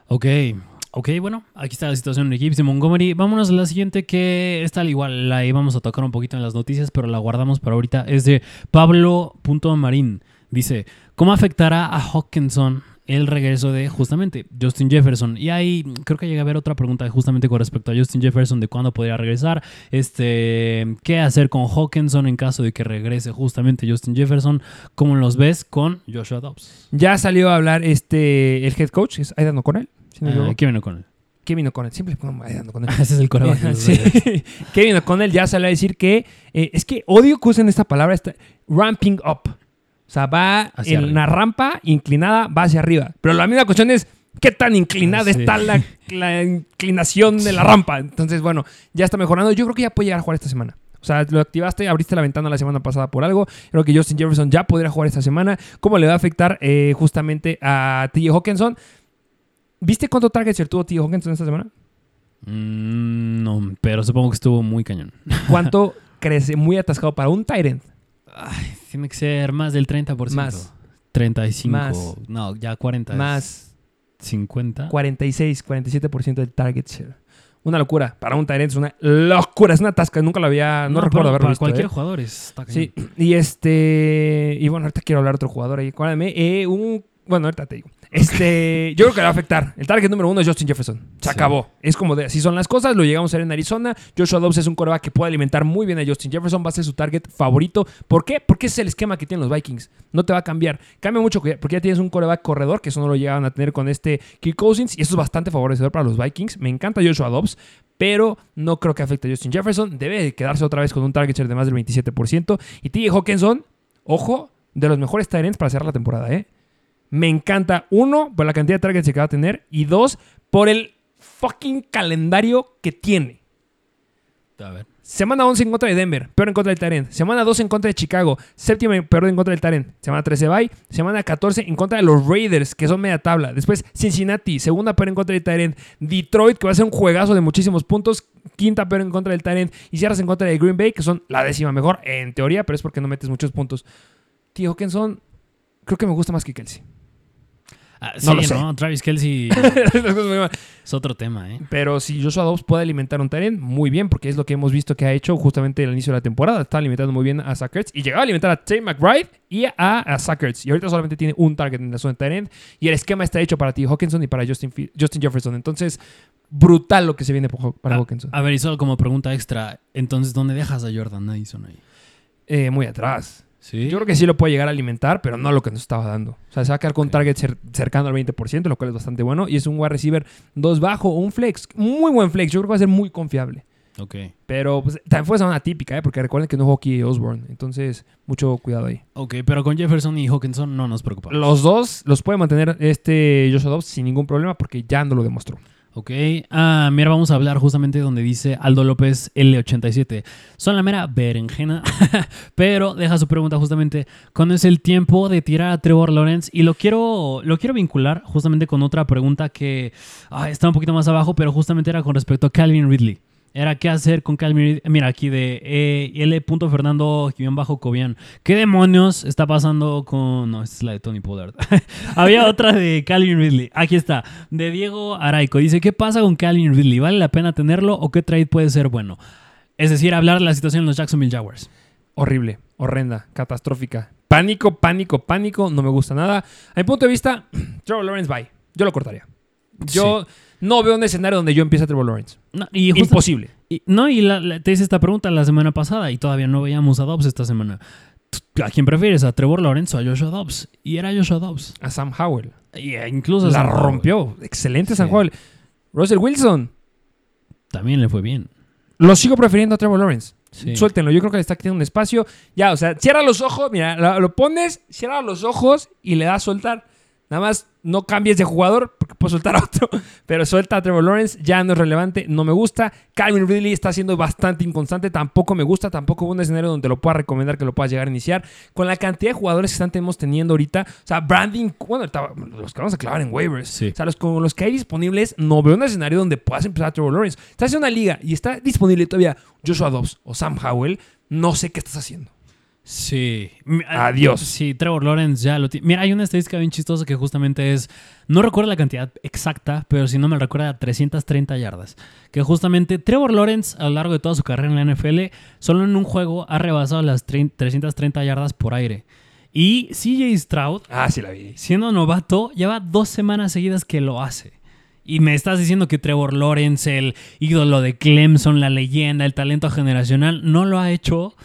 Ok. Ok, bueno, aquí está la situación de Gibbs y Montgomery. Vámonos a la siguiente que está al igual, la íbamos a tocar un poquito en las noticias, pero la guardamos para ahorita. Es de Pablo.marín. Dice, ¿cómo afectará a Hawkinson el regreso de justamente Justin Jefferson? Y ahí creo que llega a haber otra pregunta justamente con respecto a Justin Jefferson de cuándo podría regresar. Este, ¿qué hacer con Hawkinson en caso de que regrese justamente Justin Jefferson? ¿Cómo los ves con Joshua Dobbs?
Ya salió a hablar este el head coach, es Aidan O'Connell. Si no
Ah,
equivoco.
¿Qué viene con él?
Kevin O'Connell, siempre le pongo Aidan O'Connell. <laughs>
Ese es el coreback. <laughs>
Sí. <laughs> Kevin O'Connell ya salió a decir que eh, es que odio que usen esta palabra, esta, ramping up. O sea, va
Hacia
en
arriba.
una rampa inclinada, va hacia arriba. Pero la misma cuestión es qué tan inclinada
Ah, sí.
está la, la inclinación de la rampa. Entonces, bueno, ya está mejorando. Yo creo que ya puede llegar a jugar esta semana. O sea, lo activaste, abriste la ventana la semana pasada por algo. Creo que Justin Jefferson ya podría jugar esta semana. ¿Cómo le va a afectar eh, justamente a TJ Hawkinson? ¿Viste cuánto targets tuvo TJ Hawkinson esta semana?
Mm, no, pero supongo que estuvo muy cañón. <laughs>
¿Cuánto crece? Muy atascado para un Tyrant.
Ay, tiene que ser más del 30%.
Más.
35.
Más.
No, ya 40. es
Más
50.
46, 47% del target share. Una locura. Para un Tyrant es una locura. Es una tasca. Nunca lo había. No, recuerdo
para,
haberlo
para
visto.
cualquier
¿eh?
jugador cañón.
Sí. Y este. Y bueno, ahorita quiero hablar de otro jugador ahí. Acuérdame. Eh, un. Bueno, ahorita te digo. Este, <laughs> yo creo que le va a afectar. El target número uno es Justin Jefferson. Se
Sí.
acabó. Es como de así son las cosas. Lo llegamos a ver en Arizona. Joshua Dobbs es un coreback que puede alimentar muy bien a Justin Jefferson. Va a ser su target favorito. ¿Por qué? Porque es el esquema que tienen los Vikings. No te va a cambiar. Cambia mucho que- porque ya tienes un coreback corredor, que eso no lo llegaban a tener con este Kirk Cousins. Y eso es bastante favorecedor para los Vikings. Me encanta Joshua Dobbs. Pero no creo que afecte a Justin Jefferson. Debe de quedarse otra vez con un target share de más del 27%. Y TJ Hawkinson, ojo, de los mejores Tyrants para cerrar la temporada, ¿eh? Me encanta, uno, por la cantidad de targets que va a tener, y dos, por el fucking calendario que tiene.
A ver.
Semana 11 en contra de Denver, peor en contra del Tyrant. Semana 12 en contra de Chicago, séptima peor en contra del Tyrant. Semana 13 bye. Semana 14 en contra de los Raiders, que son media tabla. Después Cincinnati, segunda peor en contra del Tyrant. Detroit, que va a ser un juegazo de muchísimos puntos. Quinta peor en contra del Tyrant. Y cierras en contra de Green Bay, que son la décima mejor en teoría, pero es porque no metes muchos puntos. Tío Hawkinson, creo que me gusta más que Kelsey.
Ah,
No
sí,
lo sé.
no, Travis Kelsey <laughs> es otro tema, ¿eh?
Pero si Joshua Dobbs puede alimentar un Tyrant, muy bien, porque es lo que hemos visto que ha hecho justamente al inicio de la temporada. Está alimentando muy bien a Sackers y llegaba a alimentar a Tay McBride y a, a Sackers. Y ahorita solamente tiene un target en la zona de Tyrant. Y el esquema está hecho para T. Hawkinson y para Justin, Jefferson. Entonces, brutal lo que se viene para
Ah,
Hawkinson.
A ver, y solo como pregunta extra, entonces, ¿dónde dejas a Jordan Addison ahí?
Eh, muy atrás.
Sí.
Yo creo que sí lo puede llegar a alimentar, pero no lo que nos estaba dando. O sea, se va a quedar con un target cer- cercano al 20%, lo cual es bastante bueno. Y es un wide receiver 2 bajo, un flex. Muy buen flex. Yo creo que va a ser muy confiable.
Ok.
Pero pues, también fue una típica, ¿eh? porque recuerden que no jugó aquí Osborne. Entonces, mucho cuidado ahí.
Ok, pero con Jefferson y Hawkinson no nos preocupamos.
Los dos los puede mantener este Joshua Dobbs sin ningún problema porque ya no lo demostró.
Ok. Ah, mira, vamos a hablar justamente donde dice Aldo López L87. Son la mera berenjena, <laughs> pero deja su pregunta justamente. ¿Cuándo es el tiempo de tirar a Trevor Lawrence? Y lo quiero, lo quiero vincular justamente con otra pregunta que ah, está un poquito más abajo, pero justamente era con respecto a Calvin Ridley. Era qué hacer con Calvin Ridley. Mira, aquí de eh, L. Fernando bajo Cobian. ¿Qué demonios está pasando con.? No, esta es la de Tony Pollard. <laughs> Había otra de Calvin Ridley. Aquí está. De Diego Araico. Dice: ¿Qué pasa con Calvin Ridley? ¿Vale la pena tenerlo o qué trade puede ser bueno? Es decir, hablar de la situación en los Jacksonville Jaguars.
Horrible, horrenda, catastrófica. Pánico, pánico, pánico. No me gusta nada. A mi punto de vista, <clears throat> Trevor Lawrence, bye. Yo lo cortaría. Yo no veo un escenario donde yo empiece a Trevor Lawrence.
No, y justa-
Imposible.
Y, no, y la- la- te hice esta pregunta la semana pasada y todavía no veíamos a Dobbs esta semana. ¿Tú- ¿A quién prefieres? ¿A Trevor Lawrence o a Joshua Dobbs? Y era Joshua Dobbs.
A Sam Howell.
Y, eh, incluso
La
Sam Howell
rompió. Excelente Sam
Sí.
Howell. Russell Wilson.
También le fue bien.
Lo sigo prefiriendo a Trevor Lawrence.
Sí.
Suéltenlo. Yo creo que le está quitando un espacio. Ya, o sea, cierra los ojos. Mira, lo, lo pones, cierra los ojos y le das a soltar. Nada más no cambies de jugador porque puedes soltar a otro. <laughs> Pero suelta a Trevor Lawrence. Ya no es relevante. No me gusta. Calvin Ridley está siendo bastante inconstante. Tampoco me gusta. Tampoco hubo un escenario donde lo pueda recomendar que lo puedas llegar a iniciar. Con la cantidad de jugadores que estamos teniendo ahorita. O sea, Branding. Bueno, los que vamos a clavar en waivers.
Sí.
O sea, los, con los que hay disponibles, no veo un escenario donde puedas empezar a Trevor Lawrence. Estás en una liga y está disponible todavía Joshua Dobbs o Sam Howell. No sé qué estás haciendo.
Sí. Mi-
Adiós.
Sí, Trevor Lawrence ya lo tiene. Mira, hay una estadística bien chistosa que justamente es. No recuerdo la cantidad exacta, pero si no me recuerda, 330 yardas. Que justamente Trevor Lawrence, a lo largo de toda su carrera en la NFL, solo en un juego ha rebasado las 30 330 yardas por aire. Y CJ Stroud,
Ah, sí la vi.
siendo novato, lleva dos semanas seguidas que lo hace. Y me estás diciendo que Trevor Lawrence, el ídolo de Clemson, la leyenda, el talento generacional, no lo ha hecho.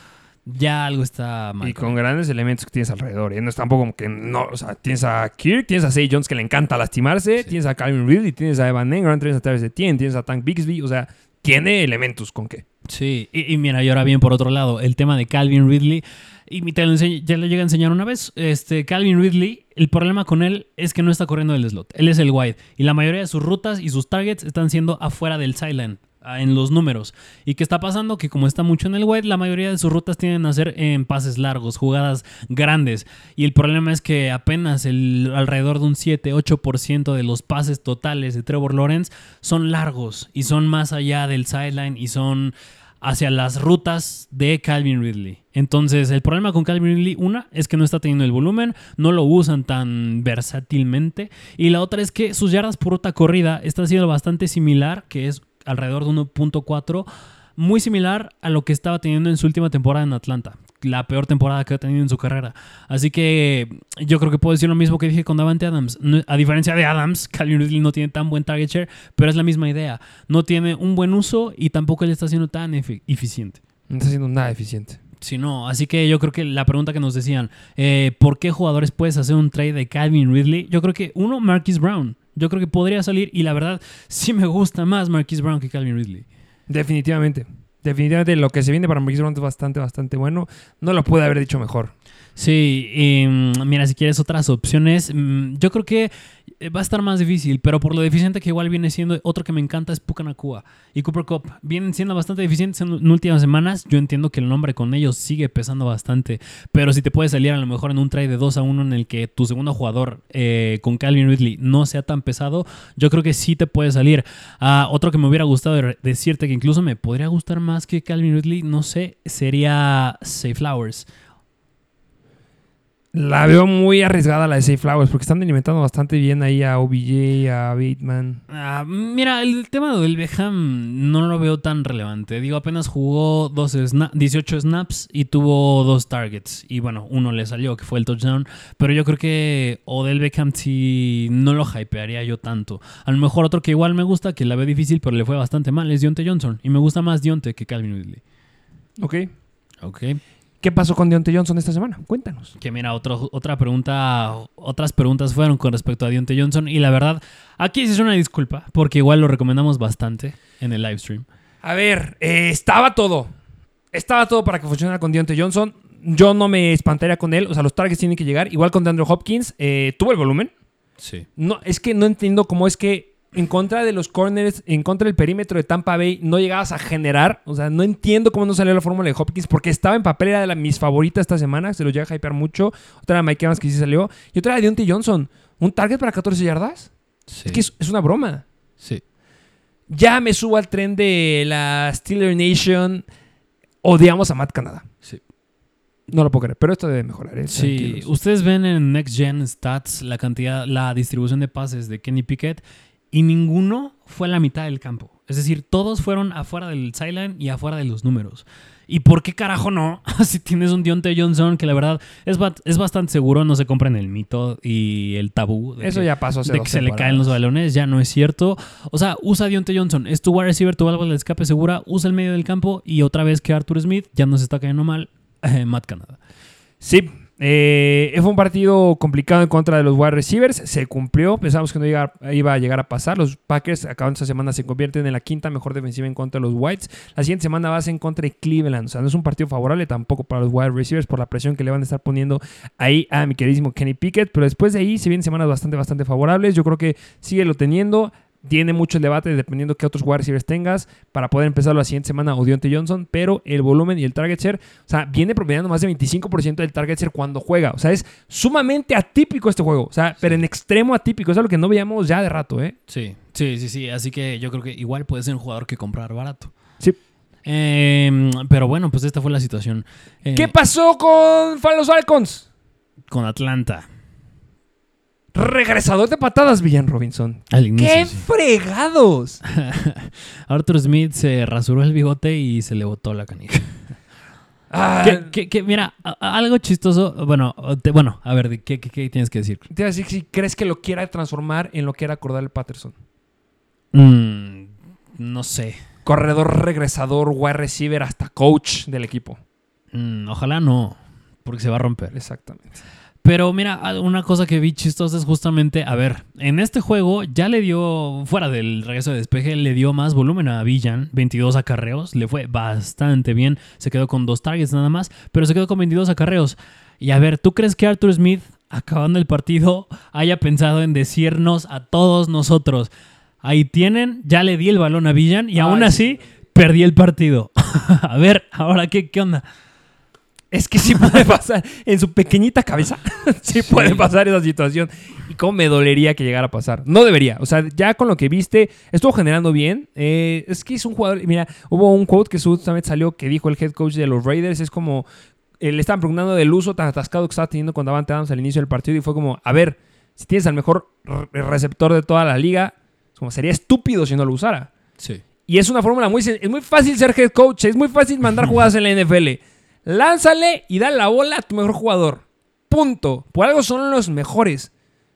Ya algo está mal.
Y con grandes elementos que tienes alrededor. ¿eh? No es tampoco como que no. O sea, tienes a Kirk, tienes a Say Jones que le encanta lastimarse, tienes a Calvin Ridley, tienes a Evan Engram, tienes a Travis Etienne, tienes a Tank Bixby. O sea, tiene elementos con qué.
Sí, y, y mira, y ahora bien por otro lado, el tema de Calvin Ridley, y te lo enseñé- ya lo llegué a enseñar una vez, este Calvin Ridley, el problema con él es que no está corriendo del slot, él es el wide, y la mayoría de sus rutas y sus targets están siendo afuera del sideline, en los números. ¿Y qué está pasando? Que como está mucho en el wide, la mayoría de sus rutas tienden a ser en pases largos, jugadas grandes. Y el problema es que apenas el alrededor de un 7-8% de los pases totales de Trevor Lawrence son largos y son más allá del sideline y son hacia las rutas de Calvin Ridley. Entonces, el problema con Calvin Ridley, una, es que no está teniendo el volumen, no lo usan tan versátilmente. Y la otra es que sus yardas por ruta corrida está siendo bastante similar, que es alrededor de 1.4, muy similar a lo que estaba teniendo en su última temporada en Atlanta. La peor temporada que ha tenido en su carrera. Así que yo creo que puedo decir lo mismo que dije con Davante Adams. A diferencia de Adams, <laughs> Calvin Ridley no tiene tan buen target share, pero es la misma idea. No tiene un buen uso y tampoco le está siendo tan efi- eficiente.
No está siendo nada eficiente.
Si no, así que yo creo que la pregunta que nos decían, eh, ¿por qué jugadores puedes hacer un trade de Calvin Ridley? Yo creo que uno, Marquis Brown. Yo creo que podría salir y la verdad sí me gusta más Marquis Brown que Calvin Ridley.
Definitivamente. Definitivamente lo que se viene para Marquis Brown es bastante, bastante bueno. No lo pude haber dicho mejor.
Sí, mm, mira, si quieres otras opciones, mm, yo creo que eh, va a estar más difícil, pero por lo deficiente que igual viene siendo, otro que me encanta es Pucanacua y Cooper Cup. Vienen siendo bastante deficientes en, últimas semanas. Yo entiendo que el nombre con ellos sigue pesando bastante, pero si te puedes salir a lo mejor en un trade de 2 a 1 en el que tu segundo jugador eh, con Calvin Ridley no sea tan pesado, yo creo que sí te puede salir. Ah, otro que me hubiera gustado de- decirte que incluso me podría gustar más que Calvin Ridley, no sé, sería Safe Flowers.
La veo muy arriesgada la de Safe Flowers porque están alimentando bastante bien ahí a OBJ, a Bateman.
Ah, mira, el tema del Beckham no lo veo tan relevante. Digo, apenas jugó 12 sna- 18 snaps y tuvo dos targets. Y bueno, uno le salió, que fue el touchdown. Pero yo creo que Odell Beckham sí no lo hypearía yo tanto. A lo mejor otro que igual me gusta, que la veo difícil, pero le fue bastante mal, es Dionte Johnson. Y me gusta más Dionte que Calvin Ridley.
Ok.
Ok.
¿Qué pasó con Deontay Johnson esta semana? Cuéntanos.
Que mira, otro, otra pregunta, otras preguntas fueron con respecto a Dionte Johnson. Y la verdad, aquí sí es una disculpa, porque igual lo recomendamos bastante en el live stream.
A ver, eh, estaba todo. Estaba todo para que funcionara con Deontay Johnson. Yo no me espantaría con él. O sea, los targets tienen que llegar. Igual con DeAndre Hopkins. eh, tuvo el volumen.
Sí.
No, es que no entiendo cómo es que en contra de los corners, en contra del perímetro de Tampa Bay, no llegabas a generar. O sea, no entiendo cómo no salió la fórmula de Hopkins, porque estaba en papel, era de mis favoritas esta semana. Se lo llega a hypear mucho. Otra era Mike Evans, que sí salió. Y otra era Deontay Johnson. ¿Un target para 14 yardas?
Sí.
Es que es, es una broma.
sí.
Ya me subo al tren de la Steeler Nation. Odiamos a Matt Canada.
Sí.
No lo puedo creer, pero esto debe mejorar. ¿eh?
Sí,
Tranquilos.
ustedes ven en Next Gen Stats la cantidad, la distribución de pases de Kenny Pickett y ninguno fue a la mitad del campo. Es decir, todos fueron afuera del sideline y afuera de los números. ¿Y por qué carajo no? <laughs> si tienes un Dionte Johnson que la verdad es, ba- es bastante seguro, no se compren el mito y el tabú. de
Eso
que-
ya pasó hace
de
dos
que se le caen los balones, ya no es cierto. O sea, usa Dionte Johnson, es tu wide receiver, tu válvula de escape segura, usa el medio del campo y otra vez que Arthur Smith ya nos está cayendo mal, eh, <laughs> Matt Canada.
Sí. Eh, fue un partido complicado en contra de los wide receivers. Se cumplió. Pensamos que no iba, iba a llegar a pasar. Los Packers acaban esta semana se convierten en la quinta mejor defensiva en contra de los Whites. La siguiente semana va a ser en contra de Cleveland. O sea, no es un partido favorable tampoco para los wide receivers por la presión que le van a estar poniendo ahí a mi queridísimo Kenny Pickett. Pero después de ahí se vienen semanas bastante, bastante favorables. Yo creo que sigue lo teniendo. Tiene mucho el debate dependiendo qué otros wide receivers tengas para poder empezar la siguiente semana o Dionte Johnson, pero el volumen y el target share, o sea, viene promediando más de 25% del target share cuando juega. O sea, es sumamente atípico este juego. O sea, pero en extremo atípico. Es algo que no veíamos ya de rato, ¿eh?
Sí, sí, sí, sí. Así que yo creo que igual puede ser un jugador que comprar barato.
Sí.
Eh, pero bueno, pues esta fue la situación. Eh,
¿Qué pasó con los Falcons?
con Atlanta?
Regresador de patadas, Villan Robinson.
Al inicio,
¡Qué
sí.
fregados! <laughs>
Arthur Smith se rasuró el bigote y se le botó la canija. <laughs>
Ah,
Que- que- que, mira, algo chistoso. Bueno, te- bueno, a ver, ¿qué, qué, qué tienes que decir?
Te a decir si crees que lo quiera transformar en lo que era Cordell Patterson.
Mm, no sé.
Corredor, regresador, wide receiver, hasta coach del equipo.
Mm, ojalá no, porque se va a romper.
Exactamente.
Pero mira, a- una cosa que vi chistosa es justamente, a ver, en este juego ya le dio, fuera del regreso de despeje, le dio más volumen a Villan, 22 acarreos, le fue bastante bien, se quedó con dos targets nada más, pero se quedó con 22 acarreos. Y a ver, ¿tú crees que Arthur Smith, acabando el partido, <laughs> haya pensado en decirnos a todos nosotros, ahí tienen, ya le di el balón a Villan y aún
Ay,
así perdí el partido? <laughs> a ver, ahora, ¿qué, qué onda?
Es que sí puede pasar. En su pequeñita cabeza, <laughs> sí, puede pasar esa situación. Y cómo me dolería que llegara a pasar. No debería. O sea, ya con lo que viste, estuvo generando bien. Eh, es que es un jugador. Mira, hubo un quote que justamente salió que dijo el head coach de los Raiders. Es como. eh, le estaban preguntando del uso tan atascado que estaba teniendo con Davante Adams al inicio del partido. Y fue como, a ver, si tienes al mejor re- receptor de toda la liga, es como sería estúpido si no lo usara.
Sí.
Y es una fórmula muy... Es muy fácil ser head coach. Es muy fácil mandar jugadas en la NFL. Lánzale y da la bola a tu mejor jugador. Punto. Por algo son los mejores.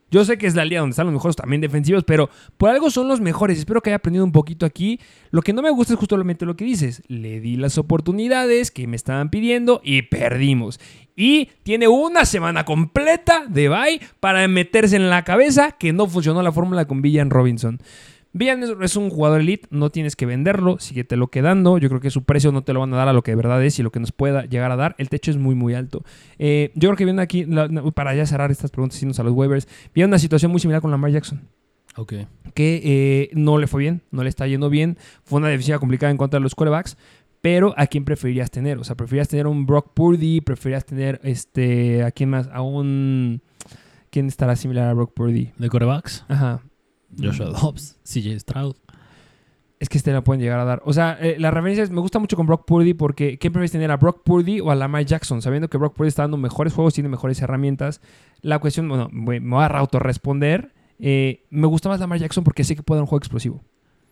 Yo sé que es la liga donde están los mejores también defensivos, pero por algo son los mejores. Espero que haya aprendido un poquito aquí. Lo que no me gusta es justamente lo que dices. Le di las oportunidades que me estaban pidiendo y perdimos. Y tiene una semana completa de bye para meterse en la cabeza que no funcionó la fórmula con Villan Robinson. Villan es, un jugador elite, no tienes que venderlo, síguetelo quedando. Yo creo que su precio no te lo van a dar a lo que de verdad es y lo que nos pueda llegar a dar. El techo es muy, muy alto. Eh, yo creo que viene aquí, la- para ya cerrar estas preguntas y irnos a los waivers, viene una situación muy similar con Lamar Jackson
Ok.
que eh, no le fue bien, no le está yendo bien. Fue una defensiva complicada en contra de los quarterbacks. Pero ¿a quién preferirías tener? O sea, ¿preferirías tener un Brock Purdy? ¿Preferirías tener este, a quién más? A un... ¿Quién estará similar a Brock Purdy?
De corebacks.
Ajá.
Joshua Dobbs, CJ Stroud.
Es que este la pueden llegar a dar. O sea, eh, las referencias me gusta mucho con Brock Purdy porque ¿qué prefieres tener a Brock Purdy o a Lamar Jackson? Sabiendo que Brock Purdy está dando mejores juegos, tiene mejores herramientas. La cuestión, bueno, me voy a autorresponder. Eh, me gusta más Lamar Jackson porque sé que puede dar un juego explosivo.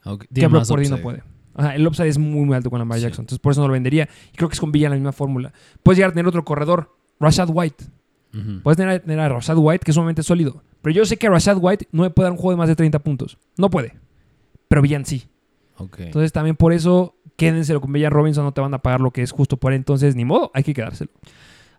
Ok,
que Brock Purdy no puede. Ajá, el upside es muy, muy alto con Lamar
Sí.
Jackson. Entonces, por eso no lo vendería. Y creo que es con Villa la misma fórmula. Puedes llegar a tener otro corredor, Rashad White. Puedes tener, tener a Rashad White, que es sumamente sólido. Pero yo sé que Rashad White no me puede dar un juego de más de 30 puntos. No puede. Pero Villan sí.
Ok.
Entonces, también por eso, quédenselo con Villan Robinson. No te van a pagar lo que es justo por él. Entonces, ni modo, hay que quedárselo.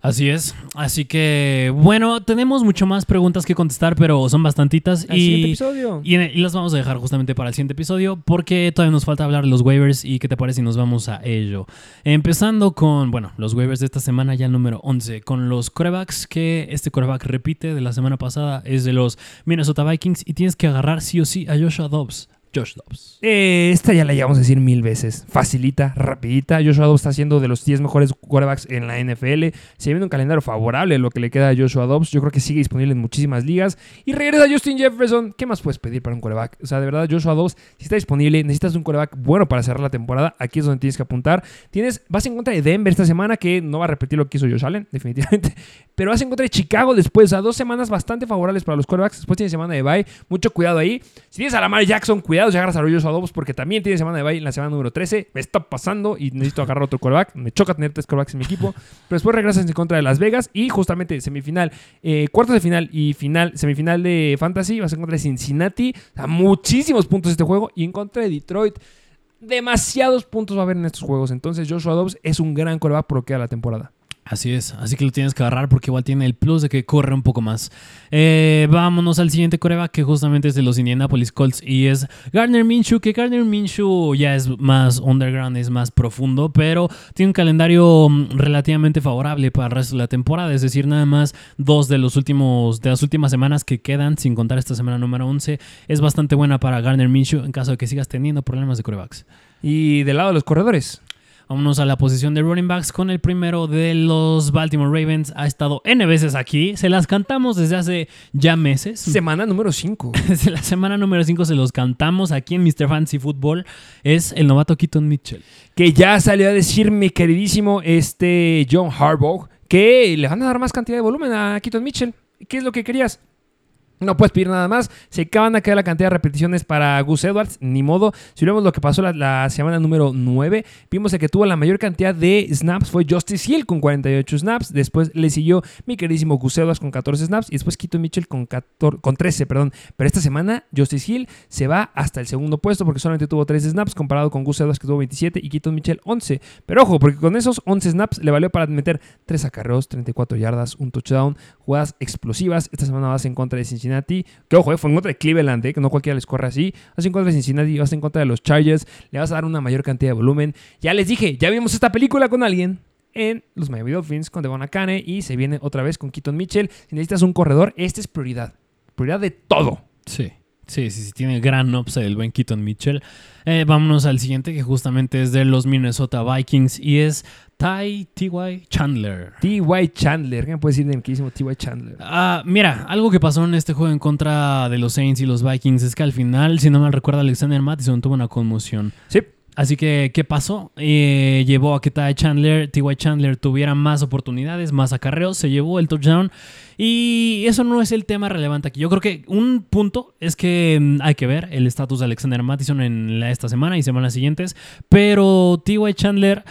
Así es. Así que, bueno, tenemos mucho más preguntas que contestar, pero son bastantitas.
Al siguiente
Y,
episodio.
y, y las vamos a dejar justamente para el siguiente episodio, porque todavía nos falta hablar de los waivers. ¿Y qué te parece si nos vamos a ello? Empezando con, bueno, los waivers de esta semana, ya el número 11, con los corebacks, que este coreback repite de la semana pasada, es de los Minnesota Vikings, y tienes que agarrar sí o sí a Joshua Dobbs. Josh Dobbs.
Eh, esta ya la llevamos a decir mil veces. Facilita, rapidita. Joshua Dobbs está siendo de los 10 mejores quarterbacks en la NFL. Se viene un calendario favorable lo que le queda a Joshua Dobbs. Yo creo que sigue disponible en muchísimas ligas. Y regresa Justin Jefferson. ¿Qué más puedes pedir para un quarterback? O sea, de verdad, Joshua Dobbs, si está disponible, necesitas un quarterback bueno para cerrar la temporada. Aquí es donde tienes que apuntar. Tienes, vas en contra de Denver esta semana, que no va a repetir lo que hizo Josh Allen, <laughs> definitivamente. Pero vas en contra de Chicago después. A dos semanas bastante favorables para los quarterbacks. Después tienes semana de bye. Mucho cuidado ahí. Si tienes a Lamar Jackson, cuidado confiados y agarras a Joshua Dobbs porque también tiene semana de bye en la semana número 13. Me está pasando y necesito agarrar otro quarterback. Me choca tener tres quarterbacks en mi equipo. <laughs> Pero después regresas en contra de Las Vegas y justamente semifinal, eh, cuartos de final y final, semifinal de Fantasy vas en contra de Cincinnati. A muchísimos puntos este juego y en contra de Detroit. Demasiados puntos va a haber en estos juegos. Entonces Joshua Dobbs es un gran quarterback por lo que queda la temporada.
Así es, así que lo tienes que agarrar porque igual tiene el plus de que corre un poco más. Eh, vámonos al siguiente coreback que justamente es de los Indianapolis Colts y es Gardner Minshew, que Gardner Minshew ya es más underground, es más profundo, pero tiene un calendario mm, relativamente favorable para el resto de la temporada, es decir, nada más dos de los últimos de las últimas semanas que quedan, sin contar esta semana número 11, es bastante buena para Gardner Minshew en caso de que sigas teniendo problemas de corebacks.
Y del lado de los corredores,
Vámonos a la posición de running backs con el primero de los Baltimore Ravens. Ha estado N veces aquí. Se las cantamos desde hace ya meses. <laughs>
semana número 5.
Desde la semana número 5 se los cantamos aquí en Mr. Fancy Football. Es el novato Keaton Mitchell.
que ya salió a decir mi queridísimo este John Harbaugh que le van a dar más cantidad de volumen a Keaton Mitchell. ¿Qué es lo que querías? No puedes pedir nada más. Se acaban a caer la cantidad de repeticiones para Gus Edwards. Ni modo. Si vemos lo que pasó la, semana número 9, vimos que tuvo la mayor cantidad de snaps. Fue Justice Hill con 48 snaps. Después le siguió mi queridísimo Gus Edwards con 14 snaps. Y después Quito Mitchell con, 14 con 13, perdón. Pero esta semana Justice Hill se va hasta el segundo puesto porque solamente tuvo 3 snaps comparado con Gus Edwards que tuvo 27 y Quito Mitchell 11. Pero ojo, porque con esos 11 snaps le valió para meter 3 acarreos, 34 yardas, un touchdown, jugadas explosivas. Esta semana vas en contra de Cincinnati. Que ojo, eh, fue en contra de Cleveland, eh, que no cualquiera les corre así. Vas en contra de Cincinnati, vas en contra de los Chargers. Le vas a dar una mayor cantidad de volumen. Ya les dije, ya vimos esta película con alguien en los Miami Dolphins con Devon Akane y se viene otra vez con Keaton Mitchell. Si necesitas un corredor, este es prioridad. Prioridad de todo.
Sí. Sí, sí, sí, tiene gran upside el buen Keaton Mitchell. Eh, vámonos al siguiente, que justamente es de los Minnesota Vikings y es Ty T.Y. Chandler.
T.Y. Chandler. ¿Qué me puedes decir de mi queridísimo T.Y. Chandler?
Ah, mira, algo que pasó en este juego en contra de los Saints y los Vikings es que al final, si no mal recuerdo, Alexander Mattison tuvo una conmoción.
Sí.
Así que, ¿qué pasó? Eh, llevó a que Ty Chandler, T.Y. Chandler tuviera más oportunidades, más acarreos, se llevó el touchdown. Y eso no es el tema relevante aquí. Yo creo que un punto es que mm, hay que ver el estatus de Alexander Mattison en la- esta semana y semanas siguientes. Pero T.Y. Chandler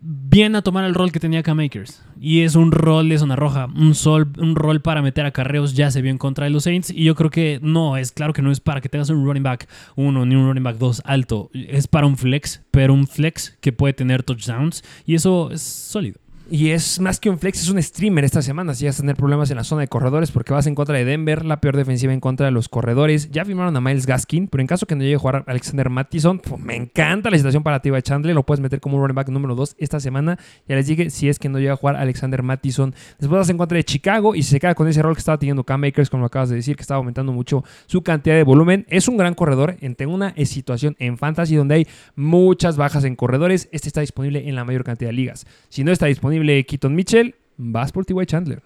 viene a tomar el rol que tenía Cam Makers. Y es un rol de zona roja, un, sol, un rol para meter acarreos, ya se vio en contra de los Saints. Y yo creo que no, es claro que no es para que tengas un running back 1 ni un running back 2 alto. Es para un flex, pero un flex que puede tener touchdowns. Y eso es sólido.
Y es más que un flex, es un streamer esta semana. Si vas a tener problemas en la zona de corredores porque vas en contra de Denver, la peor defensiva en contra de los corredores. Ya firmaron a Miles Gaskin, pero en caso que no llegue a jugar Alexander Mattison, me encanta la situación para T.Y. Chandler. Lo puedes meter como un running back número 2 esta semana. Ya les dije, si es que no llega a jugar Alexander Mattison. Después vas en contra de Chicago y se queda con ese rol que estaba teniendo Cam Makers, como acabas de decir, que estaba aumentando mucho su cantidad de volumen. Es un gran corredor. En tengo una situación en Fantasy donde hay muchas bajas en corredores. Este está disponible en la mayor cantidad de ligas. Si no está disponible Keaton Mitchell, vas por T.Y. Chandler.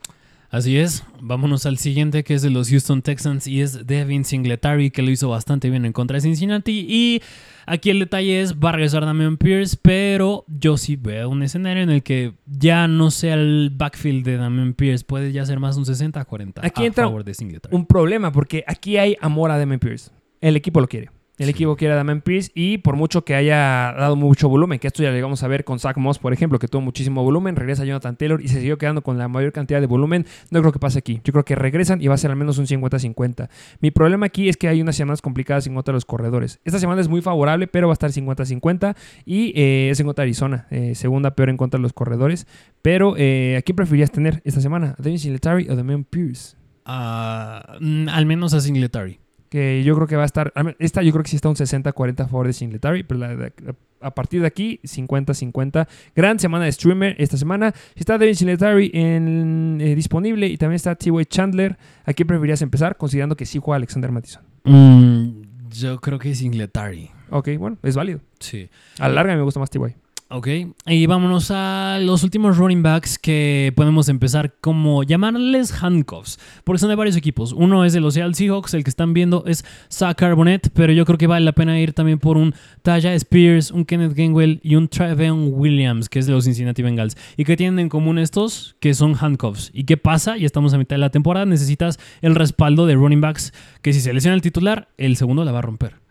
Así es, vámonos al siguiente que es de los Houston Texans y es Devin Singletary que lo hizo bastante bien en contra de Cincinnati y aquí el detalle es va a regresar Damian Pierce pero yo sí veo un escenario en el que ya no sea el backfield de Damian Pierce puede ya ser más un 60-40
Aquí
a
entra
favor de Singletary.
Un problema porque aquí hay amor a Damon Pierce. El equipo lo quiere. El
Sí.
equipo quiere a Damon Pierce y por mucho que haya dado mucho volumen, que esto ya lo llegamos a ver con Zach Moss, por ejemplo, que tuvo muchísimo volumen, regresa Jonathan Taylor y se siguió quedando con la mayor cantidad de volumen, no creo que pase aquí. Yo creo que regresan y va a ser al menos un 50-50. Mi problema aquí es que hay unas semanas complicadas en contra de los corredores. Esta semana es muy favorable, pero va a estar 50-50 y eh, es en contra de Arizona, eh, segunda peor en contra de los corredores. Pero, eh, ¿a quién preferirías tener esta semana? ¿A Devin Singletary o Damon Pierce?
Ah, mm, al menos a Singletary.
Que yo creo que va a estar. Esta yo creo que sí está un 60-40 a favor de Singletary, pero la de- a partir de aquí, 50-50. Gran semana de streamer esta semana. Está Devin Singletary en, eh, disponible y también está T.Y. Chandler. ¿A quién preferirías empezar? Considerando que sí juega Alexander Mattison.
Mm, yo creo que Singletary.
Ok, bueno, es válido.
Sí.
A la larga me gusta más T.Y.
Ok, y vámonos a los últimos running backs que podemos empezar como llamarles handcuffs, porque son de varios equipos. Uno es de los Seattle Seahawks, el que están viendo es Zach Carbonet, pero yo creo que vale la pena ir también por un Taya Spears, un Kenneth Gainwell y un Travion Williams, que es de los Cincinnati Bengals. ¿Y qué tienen en común estos? Que son handcuffs. ¿Y qué pasa? Ya estamos a mitad de la temporada, necesitas el respaldo de running backs, que si se lesiona el titular, el segundo la va a romper.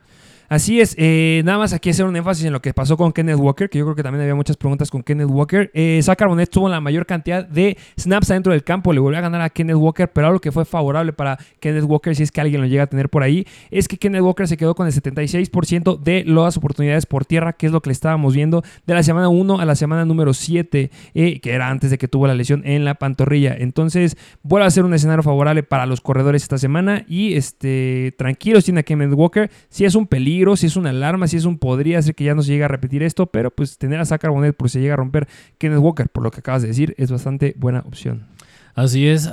Así es, eh, nada más aquí hacer un énfasis en lo que pasó con Kenneth Walker, que yo creo que también había muchas preguntas con Kenneth Walker. Eh, Zach tuvo la mayor cantidad de snaps adentro del campo, le volvió a ganar a Kenneth Walker, pero algo que fue favorable para Kenneth Walker, si es que alguien lo llega a tener por ahí, es que Kenneth Walker se quedó con el 76% de las oportunidades por tierra, que es lo que le estábamos viendo de la semana 1 a la semana número 7, eh, que era antes de que tuvo la lesión en la pantorrilla. Entonces, vuelve a ser un escenario favorable para los corredores esta semana y este, tranquilos tiene a Kenneth Walker, si es un peligro si es una alarma, si es un podría ser que ya no se llegue a repetir esto, pero pues tener a Zach Bonet por si llega a romper Kenneth Walker, por lo que acabas de decir, es bastante buena opción.
Así es.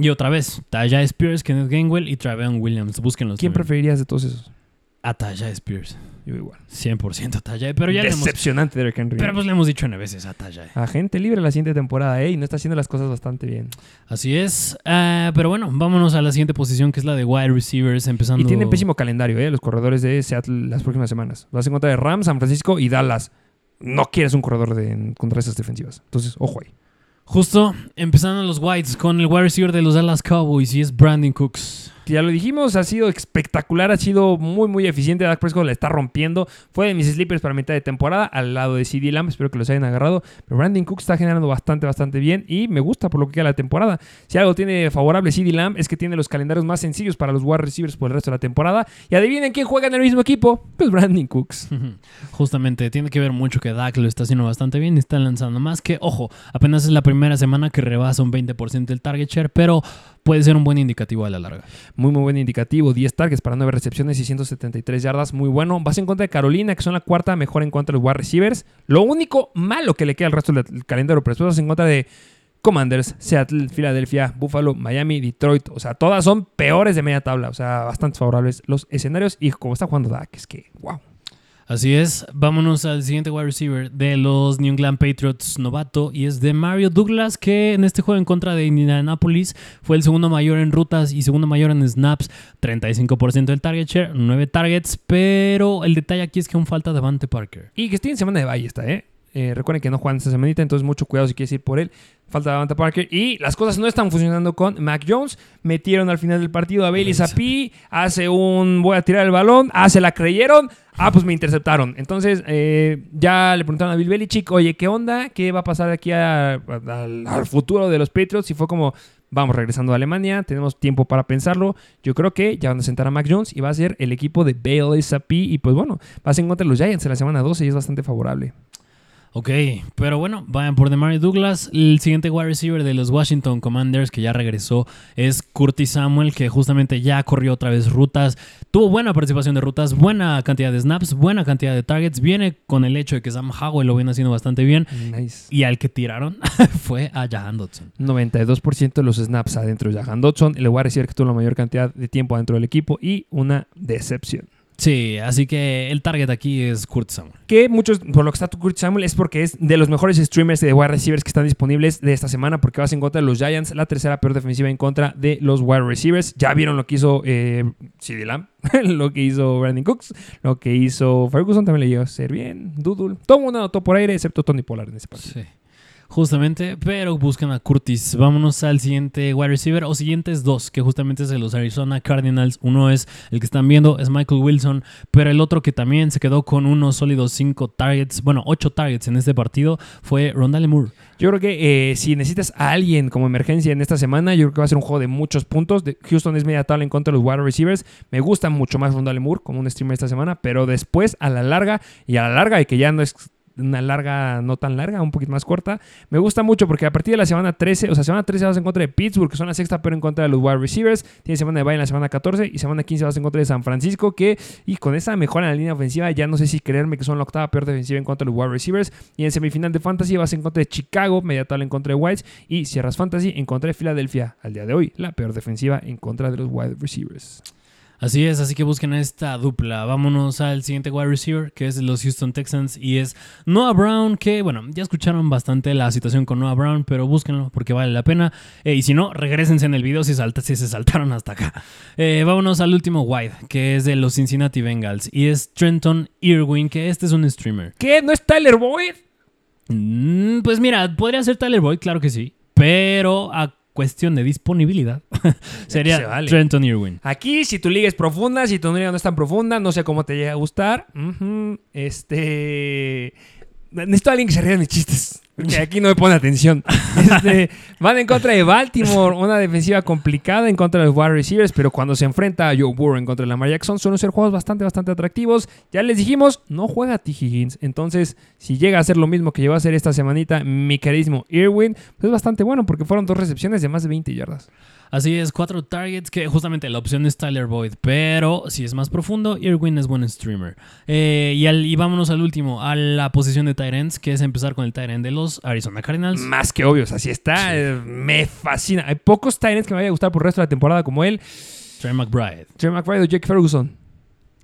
y otra vez, Taya Spears, Kenneth Gainwell y Travion Williams. Búsquenlos.
¿Quién preferirías de todos esos?
A Taya Spears.
Yo igual.
100% Taya. Pero ya
Decepcionante Derek Henry.
Pero pues le hemos dicho nueve veces a Taya.
Agente libre la siguiente temporada, ¿eh? Y no está haciendo las cosas bastante bien.
Así es. Ah, pero bueno, vámonos a la siguiente posición, que es la de wide receivers, empezando...
Y tienen pésimo calendario, ¿eh? Los corredores de Seattle las próximas semanas. Vas en contra de Rams, San Francisco y Dallas. No quieres un corredor de, contra esas defensivas. Entonces, ojo ahí.
Justo empezando los Whites con el wide receiver de los Dallas Cowboys y es Brandon Cooks
ya lo dijimos, ha sido espectacular, ha sido muy, muy eficiente. Dak Prescott la está rompiendo. Fue de mis sleepers para mitad de temporada, al lado de CD Lamb. Espero que los hayan agarrado. Pero Brandon Cook está generando bastante, bastante bien y me gusta por lo que queda la temporada. Si algo tiene favorable CD Lamb es que tiene los calendarios más sencillos para los wide receivers por el resto de la temporada. Y adivinen quién juega en el mismo equipo. Pues Brandon Cooks. <laughs>
Justamente, tiene que ver mucho que Dak lo está haciendo bastante bien y está lanzando más que, ojo, apenas es la primera semana que rebasa un 20% del target share, pero puede ser un buen indicativo a la larga.
Muy, muy buen indicativo. 10 targets para 9 recepciones y 173 yardas. Muy bueno. Vas en contra de Carolina, que son la cuarta mejor en contra de los wide receivers. Lo único malo que le queda al resto del calendario, pero después vas en contra de Commanders, Seattle, Filadelfia, Buffalo, Miami, Detroit. O sea, todas son peores de media tabla. O sea, bastante favorables los escenarios. Y como está jugando Dak, es que, wow.
Así es, vámonos al siguiente wide receiver de los New England Patriots novato y es de Mario Douglas que en este juego en contra de Indianapolis fue el segundo mayor en rutas y segundo mayor en snaps, 35% del target share, 9 targets, pero el detalle aquí es que aún falta Devante Parker.
Y que estoy en semana de valle está, ¿eh? Eh, recuerden que no juegan esta semanita, entonces mucho cuidado si quieres ir por él. Falta Davante Parker. Y las cosas no están funcionando con Mac Jones. Metieron al final del partido a Bailey Zappi. Hace un voy a tirar el balón. Ah, se la creyeron. Ah, pues me interceptaron. Entonces eh, ya le preguntaron a Bill Belichick, oye, ¿qué onda? ¿Qué va a pasar aquí al, futuro de los Patriots? Y fue como, vamos regresando a Alemania, tenemos tiempo para pensarlo. Yo creo que ya van a sentar a Mac Jones y va a ser el equipo de Bailey Zappi. Y pues bueno, va a ser en contra de los Giants en la semana 12 y es bastante favorable.
Ok, pero bueno, vayan por Demary Douglas. El siguiente wide receiver de los Washington Commanders que ya regresó es Curtis Samuel, que justamente ya corrió otra vez rutas. Tuvo buena participación de rutas, buena cantidad de snaps, buena cantidad de targets. Viene con el hecho de que Sam Howell lo viene haciendo bastante bien. Y al que tiraron <laughs> fue a Jahan Dodson.
92% de los snaps adentro de Jahan Dodson. El wide receiver que tuvo la mayor cantidad de tiempo adentro del equipo y una decepción.
Sí, así que el target aquí es Kurt Samuel.
Que muchos, por lo que está tu Kurt Samuel, es porque es de los mejores streamers de wide receivers que están disponibles de esta semana, porque vas en contra de los Giants, la tercera peor defensiva en contra de los wide receivers. Ya vieron lo que hizo eh, CD Lamb, <laughs> lo que hizo Brandon Cooks, lo que hizo Ferguson, también le llegó a ser bien, Doodle. Todo el mundo anotó por aire, excepto Tony Pollard en ese partido. Sí.
Justamente, pero buscan a Curtis. Vámonos al siguiente wide receiver o siguientes dos, que justamente es de los Arizona Cardinals. Uno es el que están viendo, es Michael Wilson, pero el otro que también se quedó con unos sólidos cinco targets, bueno, ocho targets en este partido, fue Rondale Moore.
Yo creo que eh, si necesitas a alguien como emergencia en esta semana, yo creo que va a ser un juego de muchos puntos. Houston es media tabla en contra de los wide receivers. Me gusta mucho más Rondale Moore como un streamer esta semana, pero después, a la larga, y a la larga, y que ya no es una larga, no tan larga, un poquito más corta. Me gusta mucho porque a partir de la semana 13, o sea, semana 13 vas en contra de Pittsburgh, que son la sexta, pero en contra de los wide receivers. Tiene semana de bye en la semana 14 y semana 15 vas en contra de San Francisco, que y con esa mejora en la línea ofensiva, ya no sé si creerme que son la octava peor defensiva en contra de los wide receivers. Y en semifinal de Fantasy vas en contra de Chicago, media tabla en contra de Whites. Y cierras Fantasy en contra de Filadelfia, al día de hoy, la peor defensiva en contra de los wide receivers.
Así es, así que busquen esta dupla. Vámonos al siguiente wide receiver, que es de los Houston Texans, y es Noah Brown, que bueno, ya escucharon bastante la situación con Noah Brown, pero búsquenlo porque vale la pena. Eh, y si no, regresense en el video si, salta, si se saltaron hasta acá. Eh, vámonos al último wide, que es de los Cincinnati Bengals, y es Trenton Irwin, que este es un streamer.
¿Qué? ¿No es Tyler Boyd?
Mm, pues mira, podría ser Tyler Boyd, claro que sí, pero a cuestión de disponibilidad, <laughs> sería
se vale.
Trenton Irwin.
Aquí, si tu liga es profunda, si tu liga no es tan profunda, no sé cómo te llega a gustar. Este. Necesito a alguien que se ría de mis chistes. Porque aquí no me pone atención. Este, <laughs> van en contra de Baltimore, una defensiva complicada en contra de los wide receivers, pero cuando se enfrenta a Joe Burrow en contra de Lamar Jackson, suelen ser juegos bastante, bastante atractivos. Ya les dijimos, no juega T. Higgins. Entonces, si llega a hacer lo mismo que llegó a hacer esta semanita, mi queridísimo Irwin, pues es bastante bueno porque fueron dos recepciones de más de 20 yardas.
Así es, cuatro targets, que justamente la opción es Tyler Boyd, pero si es más profundo, Irwin es buen streamer. Eh, y, al- y vámonos al último, a la posición de ends, que es empezar con el end de los Arizona Cardinals.
Más que obvios, así está. eh, me fascina. Hay pocos Tyrants que me vaya a gustar por el resto de la temporada como él.
Trey McBride.
Trey McBride o Jake Ferguson.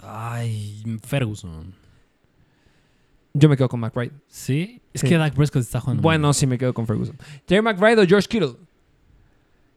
Ay, Ferguson.
Yo me quedo con McBride.
¿Sí? Es
Sí.
que Dak Prescott está jugando.
Bueno, sí me quedo con Ferguson. Trey McBride o George Kittle.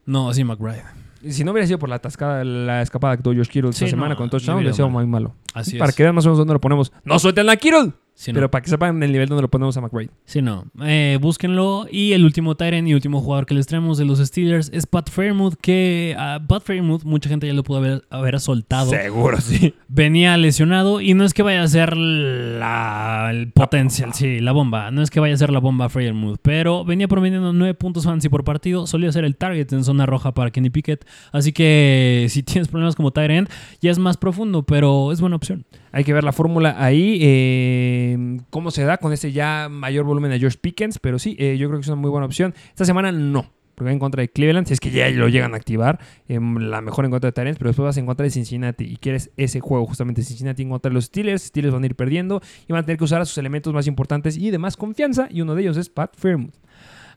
No, sí, McBride.
Y Si no hubiera sido por la atascada, la escapada que tuvo George Kittle esta
Sí,
semana
no,
con touchdown,
hubiera
sido muy malo.
Así
para
es.
que vean más o menos dónde lo ponemos. ¡No suelten a Kittle!
Sí, no.
Pero para que sepan el nivel donde lo ponemos a McBride.
Sí, no. Eh, búsquenlo. Y el último Tyrant y último jugador que les traemos de los Steelers es Pat Fairmouth, que a Pat Fairmouth mucha gente ya lo pudo haber, haber soltado.
Seguro, sí.
Venía lesionado y no es que vaya a ser la, el potencial, sí, la bomba. No es que vaya a ser la bomba Fairmouth, pero venía promediando 9 puntos fancy por partido. Solía ser el target en zona roja para Kenny Pickett. Así que si tienes problemas como Tyrant, ya es más profundo, pero es buena opción.
Hay que ver la fórmula ahí, eh, cómo se da con ese ya mayor volumen de George Pickens, pero sí, eh, yo creo que es una muy buena opción. Esta semana no, porque va en contra de Cleveland, si es que ya lo llegan a activar, eh, la mejor en contra de Tyrants, pero después vas en contra de Cincinnati y quieres ese juego, justamente Cincinnati en contra de los Steelers, Steelers van a ir perdiendo y van a tener que usar a sus elementos más importantes y de más confianza, y uno de ellos es Pat Fairmouth.